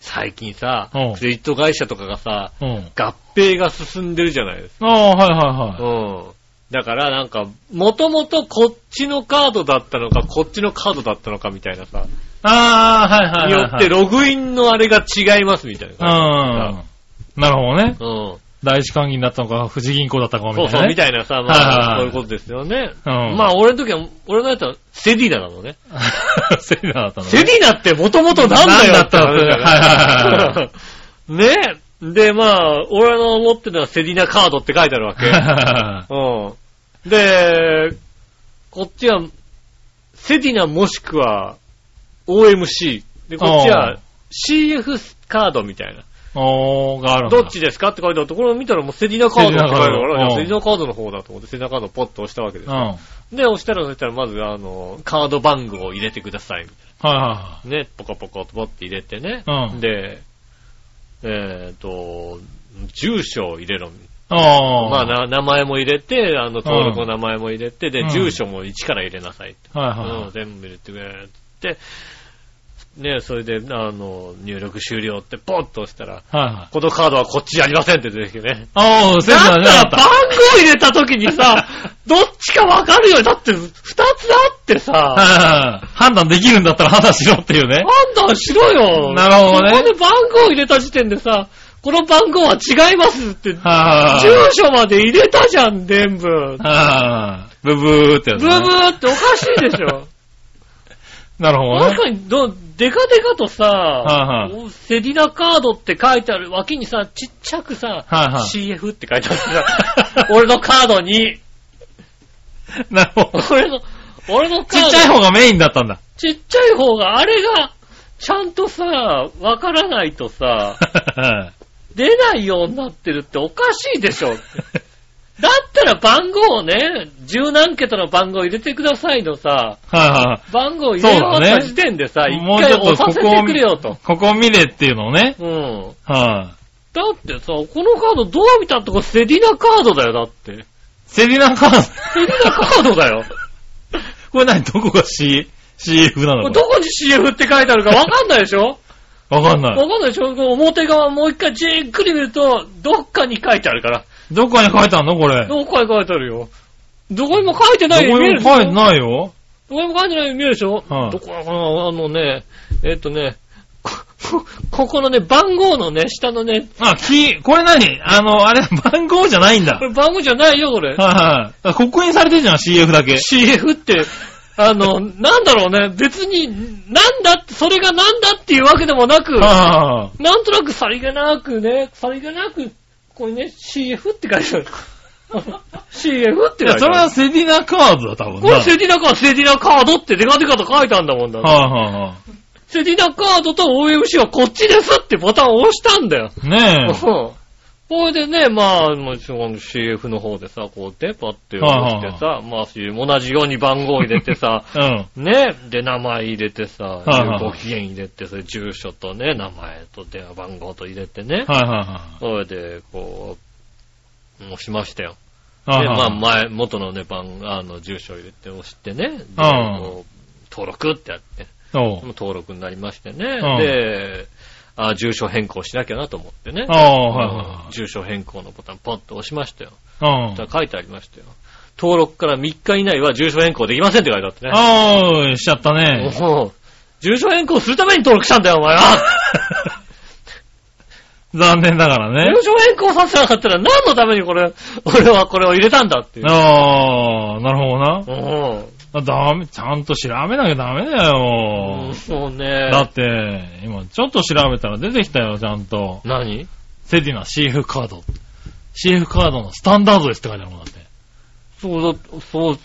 最近さうん、クレジット会社とかがさ、うん。合併が進んでるじゃないですか。ああ、はいはいはい。うん。だから、なんか、もともとこっちのカードだったのか、こっちのカードだったのかみたいなさ、ああ、はいはいにはいはい。よってログインのあれが違いますみたいなう感ん。なるほどね。じ。うん。第一関銀だったのか、富士銀行だったのかみそうそう、たいなね。みたいなさ、はいまあ、はいそういうことですよね。うんまあ、俺の時は、俺のやつはセディナなのね。セリナだったのね。セディナってもともとなんだよだったのはいはいはい ねで、まあ、俺の持ってるのはセディナカードって書いてあるわけ。は うん。で、こっちは、セディナもしくは OMC。で、こっちは CF カードみたいな。おー、がある。どっちですかって書いてあるところを見たらもうセディナカードって書いてあるから、セディナカードの方だと思って、セディナカードをポッと押したわけですうん。で、押したら、そしたらまず、あの、カード番号を入れてください。はね、ポコポコとポって入れてね。うんで、えっ、と、住所を入れろ。いまあな、名前も入れて、あの、登録のうん名前も入れて、で、うん住所も1から入れなさいって。はいはいうん、全部入れてくれって。ね、それで、あの、入力終了ってポッと押したら、はいはい。このカードはこっちじゃありませんって出てきてね。あー、セリナだったらじゃなかっ番号入れた時にさ、どっちかわかるよ。だって、二つあってた。さ、はいはい。判断できるんだったら判断しろっていうね。判断しろよ。なるほどねそこで番号入れた時点でさ、この番号は違いますって、住。所まで入れたじゃん、全部。ブはい。ブブーってやつね。ーブーっておかしいでしょ。なるほどね確。かに、ど、デカデカとさ、はいはセディナカードって書いてある脇にさ、ちっちゃくさ、はいはい CF って書いてあるさ、俺のカードに、なるほど。俺の、俺のカードちっちゃい方がメインだったんだ。ちっちゃい方が、あれが、ちゃんとさ、わからないとさ、出ないようになってるっておかしいでしょ。だったら番号をね、十何桁の番号入れてくださいのさ、はいは番号入れ終わった時点でさ、い。一回押させてくれよと。ここ見れっていうのをね。うん。はだってさ、このカードどう見たってこれセディナカードだよ、だって。セリナカード？セディナカードだよ。これ何？どこが C、CF なの？これどこに CF って書いてあるかわかんないでしょ？わかんない。わかんないでしょ表側もう一回じっくり見ると、どっかに書いてあるから。どっかに書いてあんの？これ。どどっかに書いてあるよ。どこにも書いてないよこうに見えるでしょにも書いてないよ。どこにも書いてないように見えるでしょはいどこかな？あのね、えっとね、こ、こここのね、番号のね、下のね、あ、き、これ何？あの、あれ、番号じゃないんだ。これ番号じゃないよ、これ。はいはい。刻印されてるじゃん、CF だけ。CF って、あの、なんだろうね、別に、なんだって、それがなんだっていうわけでもなく、あなんとなくさりげなくね、さりげなく、ここにね、CF って書いてある。CF って書いてあいや、る。それはセディナカードだ、多分な。これセディナカード、セディナカードってデカデカと書いてあるんだもんだ。はいはセディナカードと OMC はこっちですってボタンを押したんだよ。ねうんこれでね、まあ、もちろん CF の方でさ、こうやってパッて押してさ、まあ、同じように番号入れてさ、え。うん。ね、で、名前入れてさ、はいはいご機嫌入れて、それ住所とね、名前と電話番号と入れてね、はいはそれで、こう、押しましたよ。いはい。で、まあ、前、元のね、番、あの、住所入れて押してね、で登録ってやって、登録になりましてね、うん。で、あ、住所変更しなきゃなと思ってね、ああ、はいはうん住所変更のボタンポッと押しましたよ。いはい。うんそしたら書いてありましたよ。登録から3日以内は住所変更できませんって書いてあってね。ああ、しちゃったね。もう住所変更するために登録したんだよ、お前は。残念ながらね住。所変更させなかったら何のためにこれ、俺はこれを入れたんだっていう。ああ、なるほどな。ダメ、ちゃんと調べなきゃダメだよ。そうね。だって、今ちょっと調べたら出てきたよ、ちゃんと。何？セディナ CF カード。CF カードのスタンダードですって書いてあるもんだって。そうだ、そう、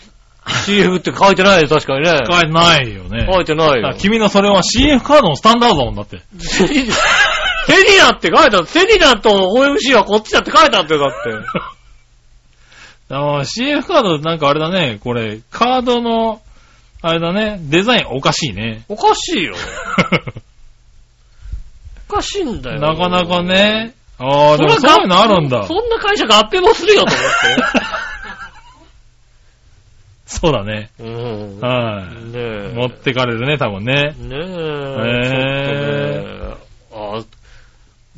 CF って書いてないよ、確かにね。書いてないよね。書いてないよ。君のそれは CF カードのスタンダードだもんだって。セディセディナって書いてある。セディナと OMC はこっちだって書いてあったよ、だって。あー CF カードなんかあれだね、これ、カードの、あれだね、デザインおかしいね。おかしいよ。おかしいんだよ。なかなかね。ああ、でもそういうのあるんだ。そんな会社合併もするよと思 そうだね。って。うん。はい。ねえ。持ってかれるね、多分ね。ねえ。へちょっとねあ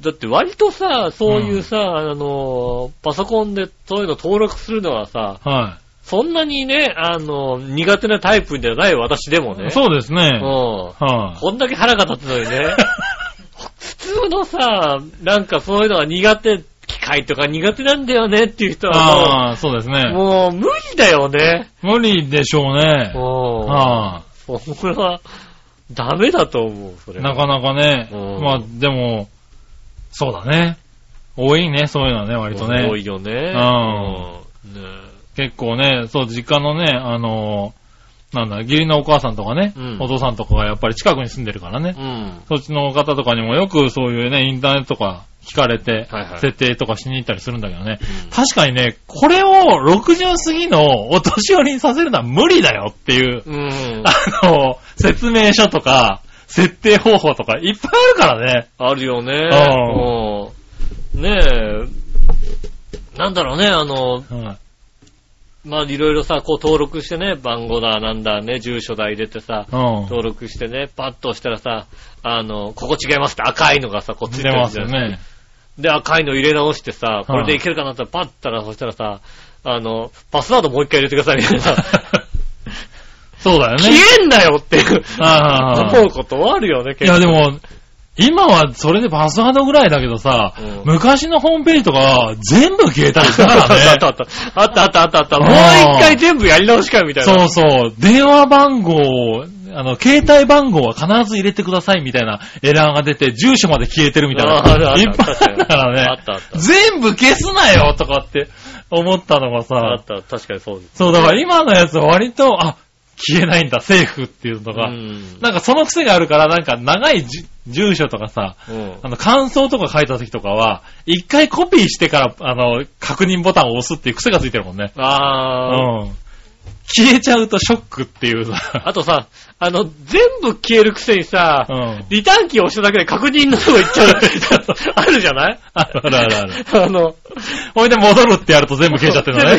だって割とさ、そういうさ、あの、パソコンでそういうの登録するのはさ、はそんなにね、あの、苦手なタイプじゃない私でもね。い。そうですね。うん。はい。こんだけ腹が立つのにね。普通のさ、なんかそういうのが苦手、機械とか苦手なんだよねっていう人はああ、そうですね。もう、もう無理だよね。無理でしょうね。うん。はそれは、ダメだと思う、それ。なかなかね。うんまあ、でも、そうだね。多いね、そういうのはね、割とね。多いよね。うんうん。ね結構ね、そう、実家のね、あのーなんだ、義理のお母さんとかね、うんお父さんとかがやっぱり近くに住んでるからね、うん。そっちの方とかにもよくそういうね、インターネットとか聞かれて、はいはい設定とかしに行ったりするんだけどね、うん確かにね、これを60過ぎのお年寄りにさせるのは無理だよっていう、うん。あの、説明書とか、設定方法とかいっぱいあるからね。あるよね。ううん。ねえ。なんだろうね、あの、うんまあ、いろいろさ、こう登録してね、番号だ、なんだね、住所だ入れてさ、うん。登録してね、パッと押したらさ、あの、ここ違いますって赤いのがさ、こっち出ますよ。ね。で、赤いの入れ直してさ、これでいけるかなってパッたら、そしたらさ、あの、パスワードもう一回入れてくださいみたいなさ、そうだよね。消えんなよっていう、ああ思うことはあるよね、いやで、も、今はそれでパスワードぐらいだけどさ、うん昔のホームページとか全部消えたりしたからあったね。あったあった。あったあったあったあった。うんもう一回全部やり直しかよみたいな。そうそう。電話番号を、あの、携帯番号は必ず入れてくださいみたいなエラーが出て、住所まで消えてるみたいな。ああるあるいっぱいあったからね。あったあった。全部消すなよとかって思ったのがあさっ、た、確かにそうです。そう、だから今のやつは割と、あ、消えないんだ、セーフっていうのが、うん。なんかその癖があるから、なんか長いじ住所とかさ、うんあの、感想とか書いた時とかは、一回コピーしてから、あの、確認ボタンを押すっていう癖がついてるもんね。うあー、ん。消えちゃうとショックっていうさ。あとさ、あの、全部消えるくせにさ、うん。リターンキー押しただけで確認のとこ行っちゃう。あるじゃない？あるあるあるあの、ほいで戻るってやると全部消えちゃってるのね。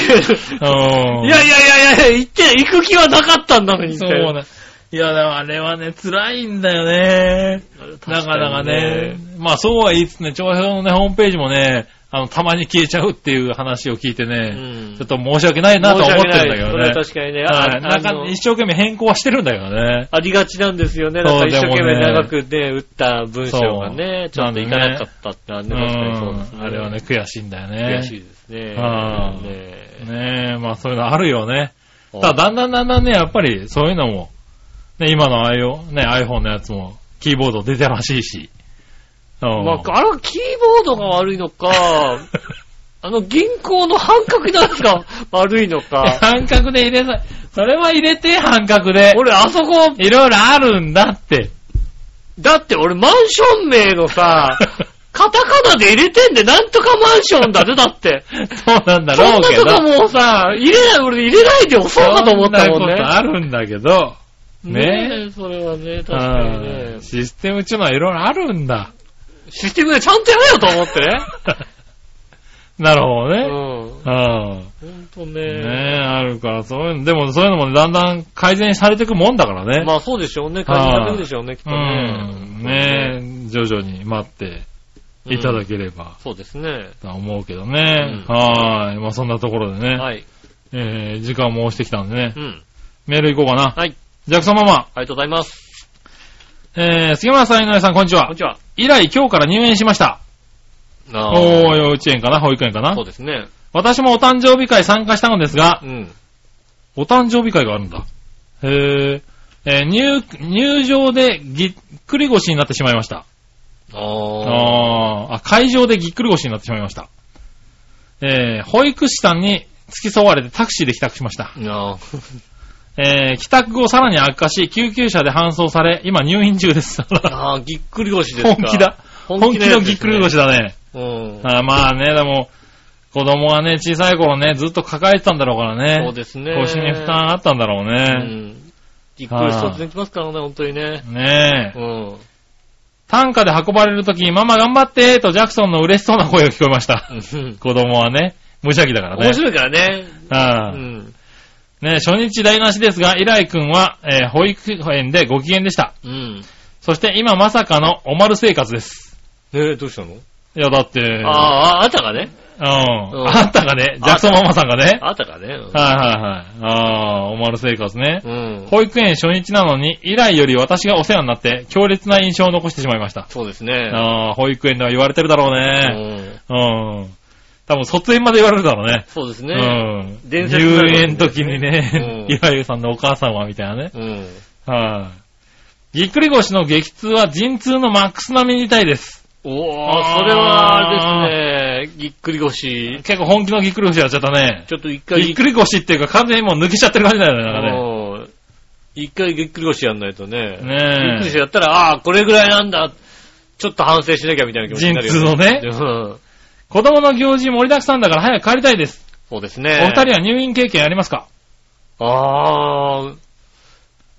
うん。いやいやいやいや、行って、行く気はなかったんだのにって。そうね。いや、でもあれはね、辛いんだよね。なかなかね。まあそうは言いつつね、長編のね、ホームページもね、あの、たまに消えちゃうっていう話を聞いてうね、んちょっと申し訳ないなとは思ってるんだけどそれはね。確かにね。あはい。なんか一生懸命変更はしてるんだけどね。ありがちなんですよね。なんか一生懸命長くね、打った文章がね、ちょっといかなかったってのはうね、確かにそうですん。あれはね、悔しいんだよね。悔しいですね。あーねねえ、まあそういうのあるよね。えただ、だんだんだんだんね、やっぱりそういうのも、ね、今の iPhone のやつも、キーボード出てるらしいし。うんまあ、あれはキーボードが悪いのか、あの銀行の半角のやつが悪いのか。半角で入れさ、それは入れて、半角で。俺、あそこ、いろいろあるんだって。だって俺マンション名のさ、カタカナで入れてんで、なんとかマンションだぜ、だって。そうなんだそんなろうけど。とこもうさ、入れない、俺入れないで押そうかと思ったもんね。そんなことあるんだけど、ねねえ、それはね、確かにねうん。システムっていうのはいろいろあるんだ。システムでちゃんとやれよと思ってね。なるほどね。うん。うん。ほんとねね。え、あるから、そういうの、でもそういうのもねだんだん改善されていくもんだからね。まあそうでしょうね。感じられるでしょうね、きっとうね。ん。ねえ、徐々に待っていただければそうですね。とは思うけどね。うんはーい。まあそんなところでね。はい。えー、時間も押してきたんでねう。ん。メール行こうかな。はい。ジャクソンママ。ありがとうございます。えー、杉村さん、井上さん、こんにちはこんに。ちは。以来、今日から入園しました。あおー、幼稚園かな？保育園かな？そうですね。私もお誕生日会参加したのですがう、ん。お誕生日会があるんだ。へー。えー入、入場でぎっくり腰になってしまいました。ああ。あーあ、会場でぎっくり腰になってしまいました。えー、保育士さんに付き添われてタクシーで帰宅しました。あえー、帰宅後さらに悪化し、救急車で搬送され、今入院中です。あー、ぎっくり腰ですか。本気だ。本気のぎっくり腰だ。だね。うん。あーまあね、でも、子供はね、小さい頃ね、ずっと抱えてたんだろうからね。そうですね。腰に負担あったんだろううね。ん。ぎっくり腰突然きますからね、本当にね。ねえ。うん。担架で運ばれるとき、ママ頑張ってとジャクソンの嬉しそうな声が聞こえました。うん子供はね、無邪気だからね。面白いからね。ああうん。ね初日台無しですが、イライ君は、えー保育園でご機嫌でした。うん。そして今まさかのおまる生活です。えどうしたの？いや、だって、ああ、あったかね？うん。うんあったかね、ジャクソンママさんがね。あったかね？うんはいはいはい。ああ、おまる生活ね。うん。保育園初日なのに、以来より私がお世話になって、強烈な印象を残してしまいました。そうですね。ああ、保育園では言われてるだろううね。ん。うん。多分卒園まで言われるだろうね。そうですね。うん。伝説入園時にね、うん岩井さんのお母さんはみたいなね。うん。はい。ぎっくり腰の激痛は陣痛のマックス並みに痛いです。おー、それはあれですね、ぎっくり腰。結構本気のぎっくり腰やっちゃったね。ちょっと一回ぎっくり腰っていうか完全にもう抜けちゃってる感じだよね、なんかね。うん一回ぎっくり腰やんないとね。ぎっくりね腰やったら、ああー、これぐらいなんだ。ちょっと反省しなきゃみたいな気持ちになるよ、陣痛のねうん。子供の行事盛りだくさんだから早く帰りたいです。そうですね。お二人は入院経験ありますか？あー、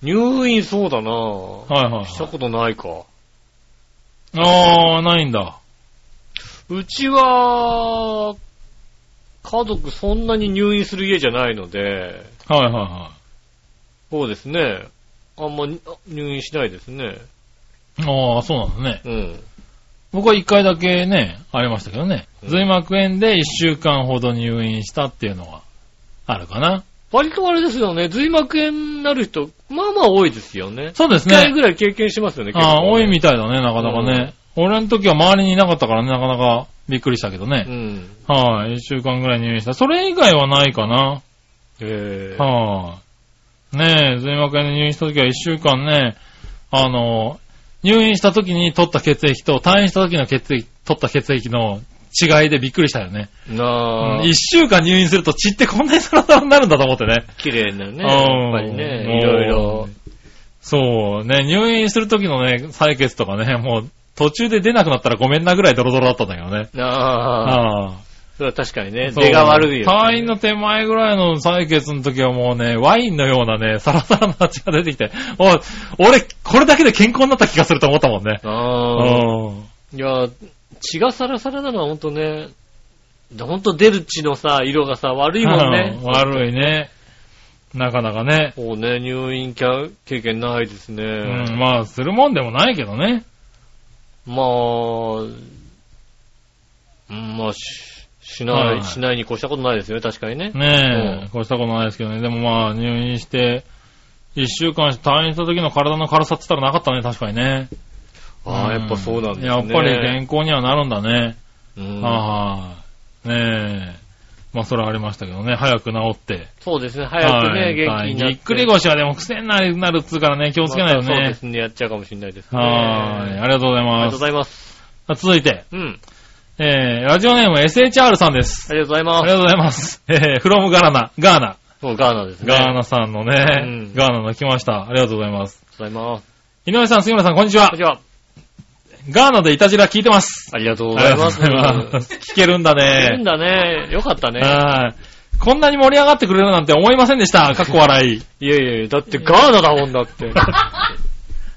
入院そうだなはいはいしたことないか。あー、ないんだ。うちは、家族そんなに入院する家じゃないので、はいはいはそうですね。あんま入院しないですね。い。あー、そうなんだね。うん。僕は一回だけね、ありましたけどね。うん髄膜炎で一週間ほど入院したっていうのはあるかな。割とあれですよね、髄膜炎になる人、まあまあ多いですよね。そうですね。一回ぐらい経験しますよね、ああ、多いみみたいだね、なかなかね。俺の時は周りにいなかったからね、なかなかびっくりしたけどうね。ん。はい、一週間ぐらい入院した。それ以外はないかな。えー、はい。ねえ、髄膜炎で入院した時は一週間ね、あの、入院した時に取った血液と退院した時の血液、取った血液の違いでびっくりしたよね。なあ、一週間入院すると血ってこんなにサラサラになるんだと思ってね。綺麗なね、うんやっぱりね、いろいろ。そう、ね、入院する時のね、採血とかね、もう途中で出なくなったらごめんなぐらいドロドロだったんだけどね。ああ。それは確かにね、出が悪いよ、退院の手前ぐらいの採血の時はもうね、ワインのようなね、サラサラな血が出てきて、おい俺、これだけで健康になった気がすると思ったもんね。ああ。うん。いや、血がサラサラなのはほんとね、ほんと出る血のさ、色がさ、悪いもんねう。ん悪いね。なかなかね。もうね、入院経験ないですね。うん、まあ、するもんでもないけどね。まあ、うん、まあ、し、しない、はいしないに越したことないですよね、確かにね。ねえ、うんこうしたことないですけどね。でもまあ、入院して、一週間退院した時の体の軽さって言ったらなかったね、確かにね。ああ、やっぱそうなんですね。やっぱり健康にはなるんだね。うんはい。ねえ。まあ、それはありましたけどね。早く治って。そうですね、早くね、はい元気になって。ぎっくり腰はでも癖になるなるっつうからね、気をつけないとねまたそうで。すね、やっちゃうかもしれないですね。はい。ありがとうございますありがとうござ。います。続いて、うん。えー、ラジオネーム SHR さんです。ありがとうございます。ありがとうございます。えー、フロムガラナ、ガーナ。もうガーナですね。ガーナさんのね、うんガーナの来ました。ありがとうございます。ありがとうございます。井上さん、杉村さん、こんにちはこん。にちは。ガーナでイタジラ聞いてます。ありがとうございます。聞けるんだね。いいんだね。よかったね。はい。こんなに盛り上がってくれるなんて思いませんでした。かっこ笑い。いやいやいや、だってガーナだもんだって。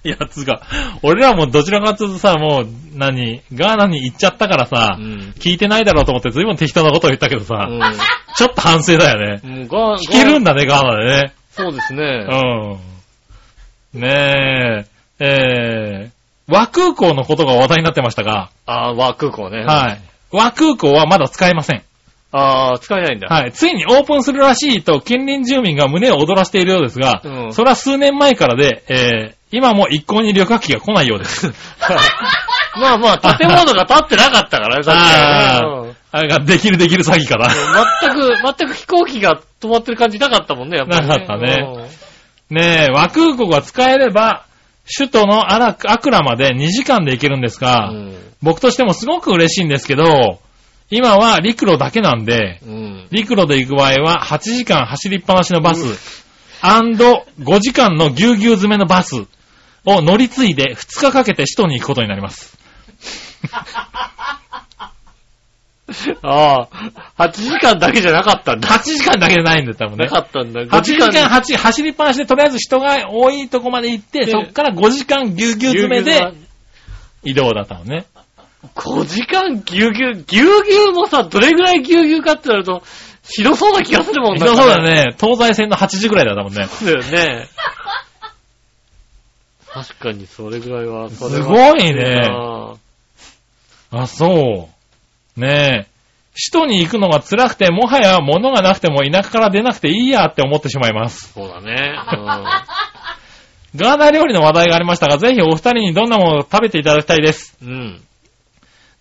いや、つうか、俺らもどちらかというとさ、もう、何、ガーナに行っちゃったからさ、うん。聞いてないだろうと思って随分適当なことを言ったけどさ、うんちょっと反省だよね。もうガー聞けるんだ。だね、ガーナでね。そうですね。うん。ねえ、えー、和空港のことが話題になってましたが、ああ、和空港ね。はい。和空港はまだ使えません。ああ、使えないんだ。はい。ついにオープンするらしいと近隣住民が胸を躍らしているようですが、うんそれは数年前からで、えー、今も一向に旅客機が来ないようです。まあまあ、建物が建ってなかったからね、さっきあれができるできる詐欺かな。全く、全く飛行機が止まってる感じなかったもんね、やっぱり、なかったねねえ、和空港が使えれば、首都のアラアクラまで2時間で行けるんですうが、ん。僕としてもすごく嬉しいんですけど、今は陸路だけなんで、うん。陸路で行く場合は8時間走りっぱなしのバス、5時間のぎゅうぎゅう詰めのバスを乗り継いで2日かけて首都に行くことになります。ああ、8時間だけじゃなかったんだ。8時間だけでないんだよ、多分ねな。かったんだ。8時間8走りっぱなしでとりあえず人が多いとこまで行って、でそっから5時間ぎゅうぎゅう詰めで移動だったのね。5時間ぎゅうぎゅう、ぎゅうぎゅうもさ、どれぐらいぎゅうぎゅうかってなると、広そうな気がするもんそうだ。ね。東西線の8時ぐらいだったもんね。そうだよね。確かにそれぐらいは、それはすごいねああ、そう。ねえ。首都に行くのが辛くて、もはや物がなくても田舎から出なくていいやって思ってしまいます。そうだね。ガーナ料理の話題がありましたが、ぜひお二人にどんなものを食べていただきたいです。うん。うん。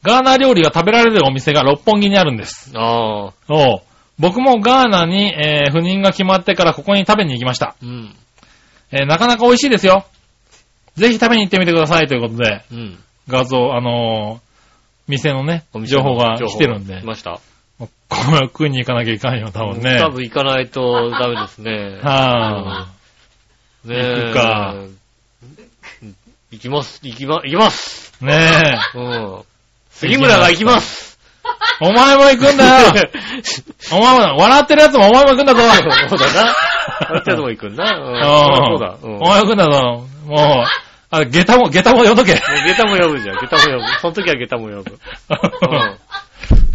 ガーナ料理が食べられるお店が六本木にあるんです。ああ。おう僕もガーナに、えー赴任が決まってからここに食べに行きました。うん。えーなかなか美味しいですよ。ぜひ食べに行ってみてくださいということで、うん。画像、あのー店のね情報が来てるんで来、ました？これは食いに行かなきゃいかんよ、多分ね。多分行かないとダメですね。はぁ、ねえ行くか。行きます。行きま、行きます。ねえ。うん。杉村が行きます。お前も行くんだよ お前も、笑ってるやつもお前も行くんだぞそうだな。ある程度も行くんな。うん。うんそうだ。うん。お前も行くんだぞ。もう、あ、下駄も、下駄も呼んどけ。もう下駄も呼ぶじゃん。下駄も呼ぶ。その時は下駄も呼ぶ。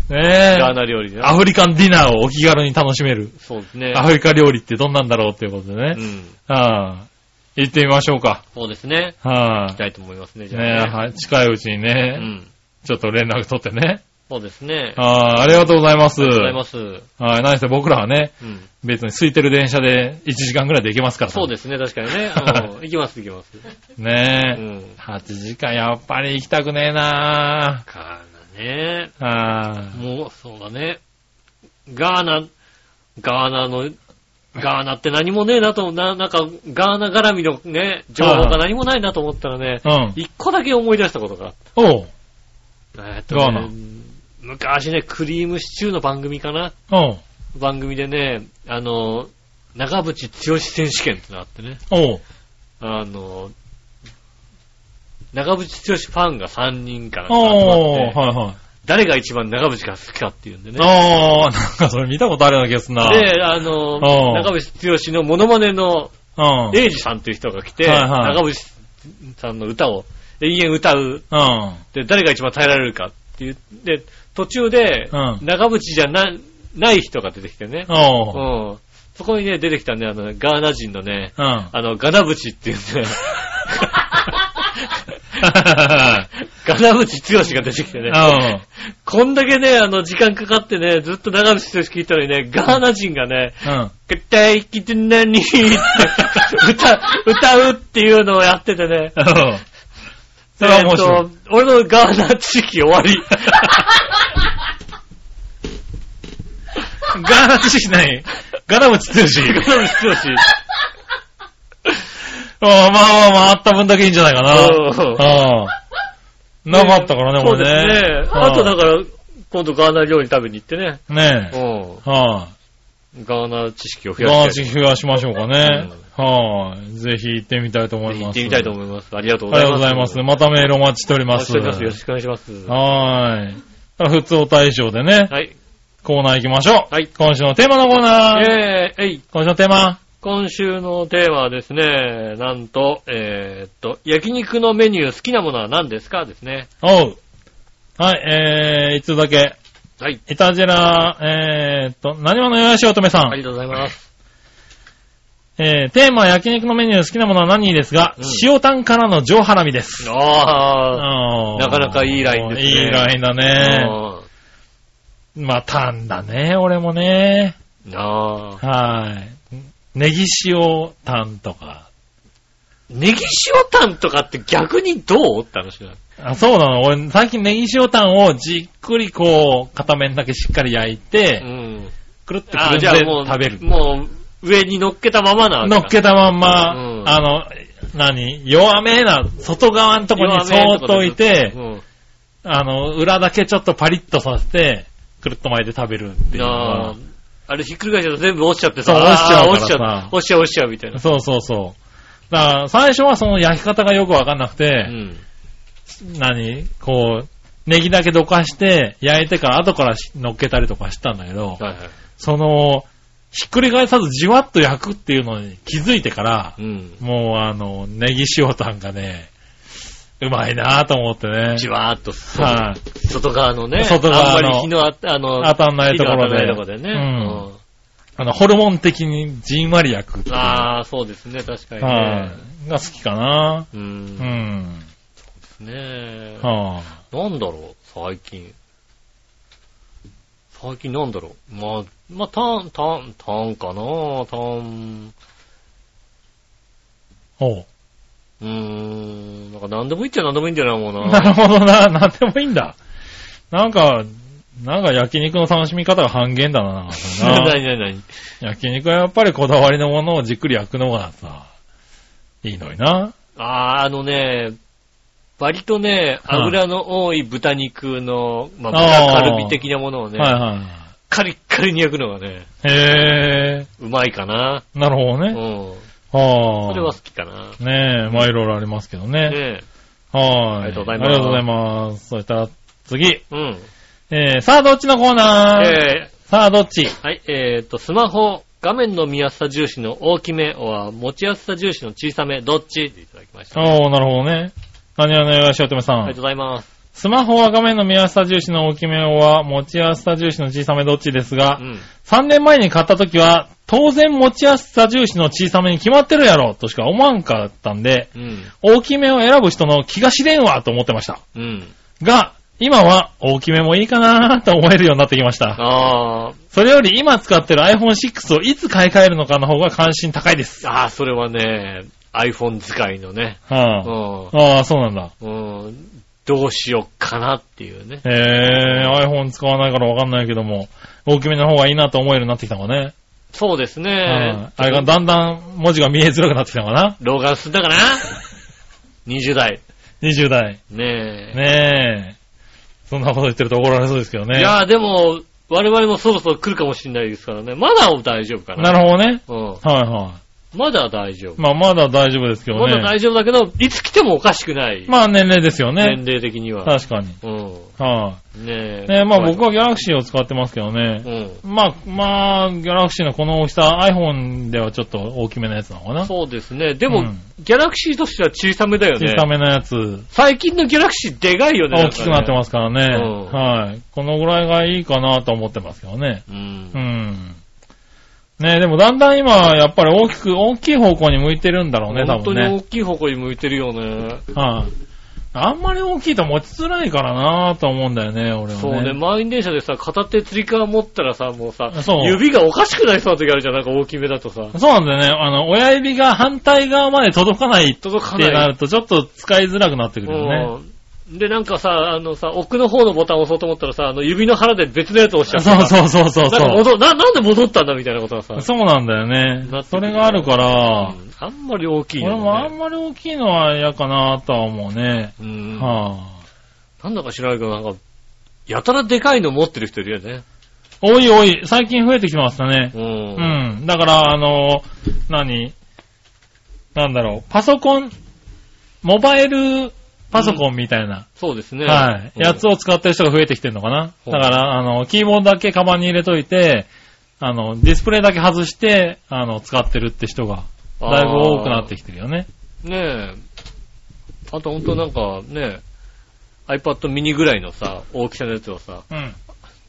うん。ねえ。ガーナ料理ね。アフリカンディナーをお気軽に楽しめる。そうですね。アフリカ料理ってどんなんだろうっていうことでね。うん。はあ、行ってみましょうか。そうですね。はあ行き、たいと思いますね、じゃあねえ、ね。はい、近いうちにうね、ん。ちょっと連絡取ってね。そうですね。ああ、ありがとうございます。ありがとうございます。はい、何せ僕らはね、うん。別に空いてる電車で1時間ぐらいで行けますから。そうですね、確かにね。うん。行きます、行きます。ねえ。うん。8時間やっぱり行きたくねえなガーナね。ぁ。ああ。もう、そうだね。ガーナ、ガーナの、ガーナって何もねえなと、な、なんか、ガーナ絡みのね、情報が何もないなと思ったらね、うん。一個だけ思い出したことがあっおう。た。えっとねガーナ昔ね、クリームシチューの番組かなおう。番組でね、あの、長渕剛選手権ってのがあってね、おう。あの、長渕剛ファンが3人から集まおう。って、はいはい。誰が一番長渕が好きかっていうんでね。ああ、なんかそれ見たことあるような気がするな。で、あの、うん長渕剛のモノマネのうん。エイジさんっていう人が来て、はいはい長渕さんの歌を永遠歌う。うん。で、誰が一番耐えられるかっていう。で、途中で、うん長渕じゃな、ない人が出てきてね。おう。うん。そこにね、出てきたね、あの、ガーナ人のね、うん。あの、ガナブチっていうね、ガナブチ剛が出てきてね、うん。こんだけね、あの、時間かかってね、ずっと長渕剛聞いたのにね、ガーナ人がね、うん。絶対生きて何って歌、歌うっていうのをやっててね。うん。それは面白い。えーと俺のガーナ知識終わり。ガーナ知識ないガナムチ剛。ガナブチ剛。ああまあまあまあ、あった分だけいいんじゃないかな。うんああ。なかったからね、そうです俺ね。ね。あとだから、今度ガーナ料理食べに行ってね。ねえ。うはん。ガーナ知識をい。増やガーして。ナ増やしましょうかね。はい。ぜひ行ってみたいと思います。行ってみたいと思います。ありがとうありございます。がとうございます。またメールお待ちしております。お待ちしております。よろしくお願いします。はーい。普通お大賞でね、はい。コーナー行きましょう。はい今週のテーマのコーナー。えー、えい。今週のテーマ。今週のテーマはですね、なんと、えーっと、焼肉のメニュー好きなものは何ですかですね。おう。はい、えー、一つだけ。はい。いたじら、えーっと、何話のよやしおとめさん。ありがとうございます。えー、テーマ焼肉のメニュー好きなものは何ですが、うん塩タンからの上ハラミです。ああ、あーなかなかいいラインですねいいラインだね。あまあ、タンだね、俺もね。ーあー。はい。ネギ塩タンとか。ネギ塩タンとかって逆にどう？って話だ。あ、そうなの。俺、最近ネギ塩タンをじっくりこう、片面だけしっかり焼いうて、ん。くるってくあるんで食べる。もう、上に乗っけたままな乗っけたまんま、うんあの、何？弱めな、外側のとこにそーっと置いて、うん。あの、裏だけちょっとパリッとさせて、くるっと巻いて食べるっていうのああれひっくり返しちゃうと全部落ちちゃってさ。そう落ちちゃう落ちちゃう。落ちちゃう、落ちちゃうみたいな。そうそうそう。だから、最初はその焼き方がよくわかんなくうて、ん。何？こう、ネギだけどかして、焼いてから後からし乗っけたりとかしたんだけど、はいはい。その、ひっくり返さずじわっと焼くっていうのに気づいてから、うん。もうあの、ネギ塩タンがね、うまいなぁと思ってね。じわーっと、はい、外側のね。外側のあんまり日のあ、あの、当たんないところで当たんないところでね。うんあの、ホルモン的にじんわり焼く。ああ、そうですね、確かにはね。い、が好きかなう。うんん。ねえ。はなんだろう、最近。最近なんだろう。まあ、まあ、タン、タン、タンかなタン。おう。うーん。なんか何でもいいっちゃ何でもいいんだよな、もうなな。るほどな。なんでもいいんだ。なんか、なんか焼肉の楽しみ方が半減だな。な何何何焼肉はやっぱりこだわりのものをじっくり焼くのがさ、いいのにな。ああ、あのね、割とね、はい油の多い豚肉の、まあ、豚カルビ的なものをね、はいはい。カリッカリに焼くのがね、へえ、うまいかな。なるほどね。うん。はあ。それは好きかな。ねえ、まあいろいろありますけどね。ねはい。ありがとうございますありがとうございます。そしたら次。え。うん。えー、さあどっちのコーナー、えさあどっち？ー、はい、えーと、スマホ、画面の見やすさ重視の大きめは持ちやすさ重視の小さめ、どっち？っていただきました。あおー、なるほどね。何話のよしおとめさん。りがとうございます。スマホは画面の見やすさ重視の大きめは持ちやすさ重視の小さめどっちですがう、ん。3年前に買った時は、当然持ちやすさ重視の小さめに決まってるやろとしか思わんかったんで、うん。大きめを選ぶ人の気が知れんわと思ってました。うん。が、今は大きめもいいかなと思えるようになってきました。あー、それより今使ってる iPhone6 をいつ買い替えるのかの方が関心高いです。あー、それはね、iPhone 使いのね、はうあ、ああ、そうなんだ。ん。うん。どうしよっかなっていうね。へえ、iPhone 使わないからわかんないけども、大きめの方がいいなと思えるようになってきたのかね。そうですうんね。あれがだんだん文字が見えづらくなってきたのかな老眼進んだかな ?20 代。?20 代。ねえ。ねえ。そんなこと言ってると怒られそうですけどね。いやーでも、我々もそろそろ来るかもしれないですからね。まだ大丈夫かな。なるほどね。ほど。はいはまだ大丈夫。まあまだ大丈夫ですけどね。まだ大丈夫だけど、いつ来てもおかしくない。まあ年齢ですよね年。齢的には。確かに。うん。はねえ。い。ねまあ僕はギャラクシーを使ってますけどね。うん。まあ、まあ、ギャラクシーのこの大きさ、iPhone ではちょっと大きめのやつなのかな。そうですね。でも、うんギャラクシーとしては小さめだよね。小さめのやつ、最近のギャラクシーでかいよね。大きくなってますからね。うんはい。このぐらいがいいかなと思ってますけどね。す。うんう。ん。ねでもだんだん今、やっぱり大きく、大きい方向に向いてるんだろうね、多分ね。本当に大きい方向に向いてるよね。はい。あんまり大きいと持ちづらいからなと思うんだよね、俺はね。そうね、満員電車でさ、片手釣り革持ったらさ、もうさ指がおかしくなりそうな時あるじゃん、なんか大きめだとさ。そうなんだよね。あの、親指が反対側まで届かないっ届かてなない。ると、ちょっと使いづらくなってくるよね。うんで、なんかさ、あのさ、奥の方のボタンを押そうと思ったらさ、あの指の腹で別のやつを押しちゃってそうそうそうそうなんかそう。戻な、なんで戻ったんだみたいなことがさ。そうなんだよねなってくる。それがあるから、うんあんまり大きい俺のもあんまり大きいのは嫌かなとは思うね。うん。はあ。なんだか知らないけど、なんか、やたらでかいの持ってる人いるよね。多い多い。最近増えてきましたね。う。うんん。だから、あの、何？なんだろう。パソコン、モバイルパソコンみたいな、そうですね。はい。うんやつを使ってる人が増えてきてるのかな。うんだから、あの、キーボードだけカバンに入れといて、あの、ディスプレイだけ外して、あの、使ってるって人が、だいぶ多くなってきてるよね。ねえ。あとほんとなんかね、iPad mini ぐらいのさ、大きさのやつをさ、うん。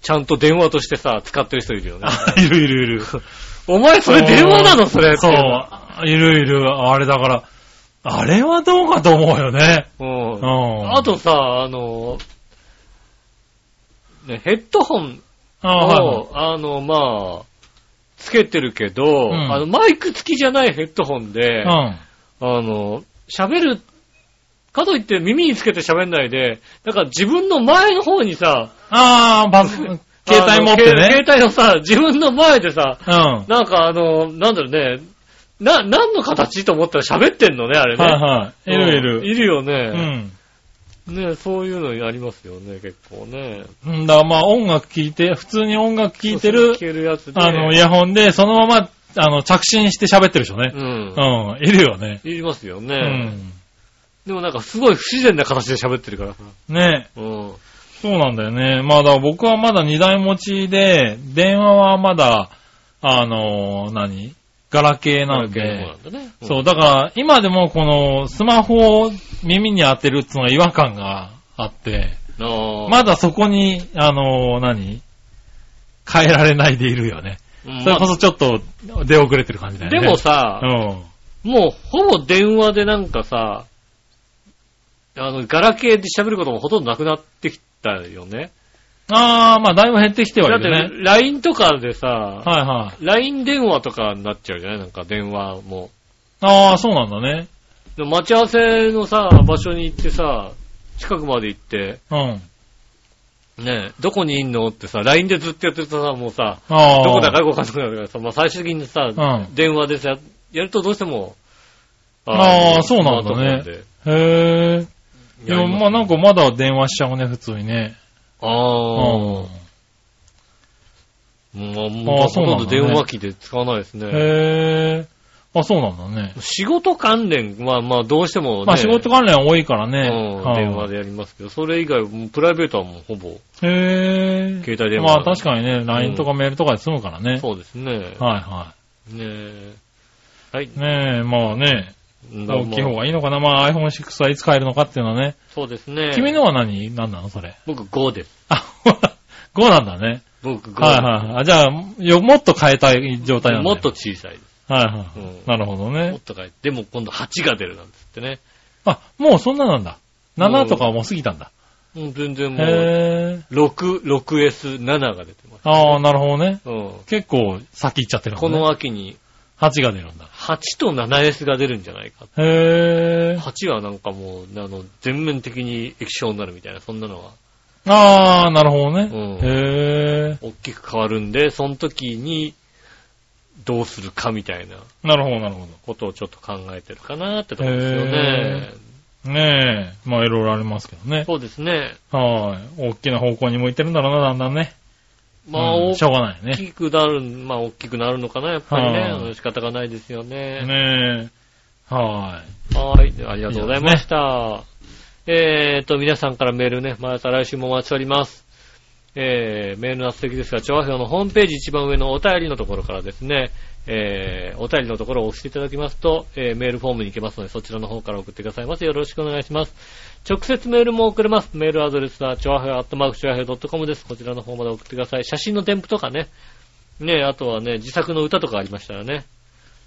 ちゃんと電話としてさ、使ってる人いるよね。あ、いるいるいる。お前それ電話なの？それそう。いるいる。あれだから、あれはどうかと思うよね。う。うんん。あとさ、あの、ね、ヘッドホンあはいはいを、あの、まあ、つけてるけど、んあの、マイク付きじゃないヘッドホンで、うん。あの、喋る、かといって耳につけて喋んないで、だから自分の前の方にさ、ああ、バス、携帯持ってあのね。携携帯のさ、自分の前でさ、うん。はなんかあの、なんだろうね、な、何の形と思ったら喋ってんのね、あれいね。はい。いるいる。うんいるようね。ん。ねそういうのありますよね、結構ね。うんだまあ音楽聴いて、普通に音楽聴いてる聞、けるやつで。あの、イヤホンで、そのまま、あの、着信して喋ってる人ねう。ん。うん。いるよね。いりますようね。ん。でもなんかすごい不自然な形で喋ってるからさ。ねうん。そうなんだよね。まあだから僕はまだ二台持ちで、電話はまだ、あの、何？ガラケーなんで。そうなんだね。そう、だから、今でもこの、スマホを耳に当てるっていうのが違和感があって。まだそこに、あの、何変えられないでいるよね。うん、それこそちょっと出遅れてる感じだよね。でもさ、うん。もうほぼ電話でなんかさ、あの、ガラケーで喋ることもほとんどなくなってきたよね。あー、まあだいぶ減ってきてはだっているね。LINE とかでさ、はいはい。LINE 電話とかになっちゃうじゃない？なんか電話も。あー、そうなんだね。で待ち合わせのさ、場所に行ってさ、近くまで行って、うん。ねどこにいんの？ってさ、LINE でずっとやってるとさ、もうさ。どこだかよくわかんなくなるからさ、まあ最終的にさ、ん電話でさ、やるとどうしても、あーそうなんだねへー。でもまあなんかまだ電話しちゃうね、普通にね。あうん。あ、もう、もうほあーそうなんど電話機で使わないですね。へー。あ、そうなんだね。仕事関連は、まあどうしてもね、まあ仕事関連多いからね。うん、はい電話でやりますけど、それ以外、プライベートはもうほぼ、へー。携帯電話まあ確かにね、LINE とかメールとかで済むからね。そうですね。はいはねえ。はい。い。ねえ、まあね、だ大きい方がいいのかな。まあ iPhone6 はいつ買えるのかっていうのはね。そうですね。君のは何？何なのそれ？僕5です。あ、5なんだね。僕5。はいはいはい。あじゃあ、よもっと変えたい状態なんだよもっと小さいです。はいはい。うんなるほどもっね。と変えでも今度8が出るなんつってね。あ、もうそんななんだ。7とかはもう過ぎたんだ。うん、全然もう、へぇー。6、6S、7が出てます。ああ、なるほどね。うん。結構先行っちゃってるこのね。の秋に8が出るんだ。8と 7S が出るんじゃないか。へぇー。8はなんかもう、あの、全面的に液晶になるみたいな、そんなのは、ああ、なるほどね。うんへぇー。大きく変わるんで、その時に、どうするかみたいななるほど、なるほことをちょっと考えてるかなってとこですよね。ど。ねえ。まあいろいろありますけどね。そうですね。はい。大きな方向に向いてるんだろうな、だんだんね。まあ、大うんしょうがないね。きくなる、まあ、大きくなるのかな、やっぱりね。仕方がないですよね。ねえ。ははい。ありがとうございました。えーと、皆さんからメールね、また来週もお待ちしております。えー、メールの素敵ですが、調和表のホームページ一番上のお便りのところからですね、えー、お便りのところを押していただきますと、えー、メールフォームに行けますので、そちらの方から送ってくださいませ。よろしくお願いします。直接メールも送れます。メールアドレスは、調和表アットマーク調和表 .com です。こちらの方まで送ってください。写真の添付とかね、ね、あとはね、自作の歌とかありましたらね、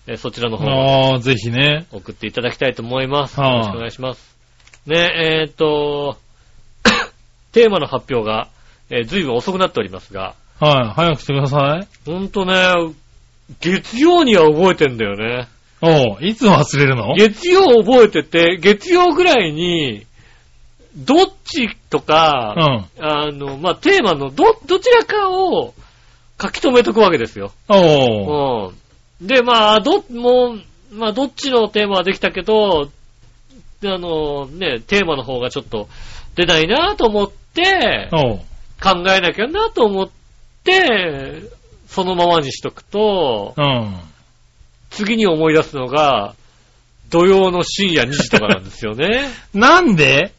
えーそちらのい。方ああ、ぜひね。送っていただきたいと思います。よはいろしくお願いします。ね、えーっと、テーマの発表が、えー、ずいぶん遅くなっておりますが、はい。早くしてください。ほんとね、月曜には覚えてんだよね。おういつ忘れるの？月曜覚えてて、月曜ぐらいに、どっちとうか、ん。あの、まあ、テーマのど、どちらかを書き留めとくわけですよ。おううん。で、まあ、ど、もう、まあ、どっちのテーマはできたけど、あの、ね、テーマの方がちょっと出ないなと思って、考えなきゃなと思って、そのままにしとくと、うん。次に思い出すのが、土曜の深夜2時とかなんですよね。なんで？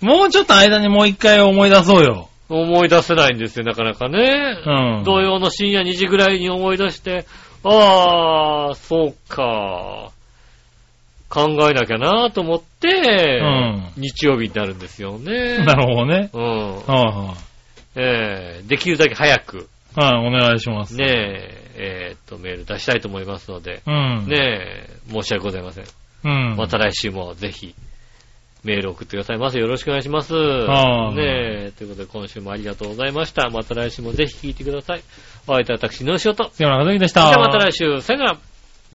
もうちょっと間にもう一回思い出そうよ。思い出せないんですよ、なかなかね。うん。土曜の深夜2時ぐらいに思い出して、ああ、そうか。考えなきゃなと思って、うん日曜日になるんですよね。なるほどね。うん。はえーできるだけ早く、いはい。はい、お願いします。ねえ、えーっと、メール出したいと思いますので、うん。ねえ、申し訳ございません。うん。また来週もぜひ、メール送ってくださいませ。よろしくお願いします。はいねえ、ということで今週もありがとうございました。また来週もぜひ聞いてください。お会いいたい私、のしおと。杉村和之でしじゃた。あまた来週、さよなら。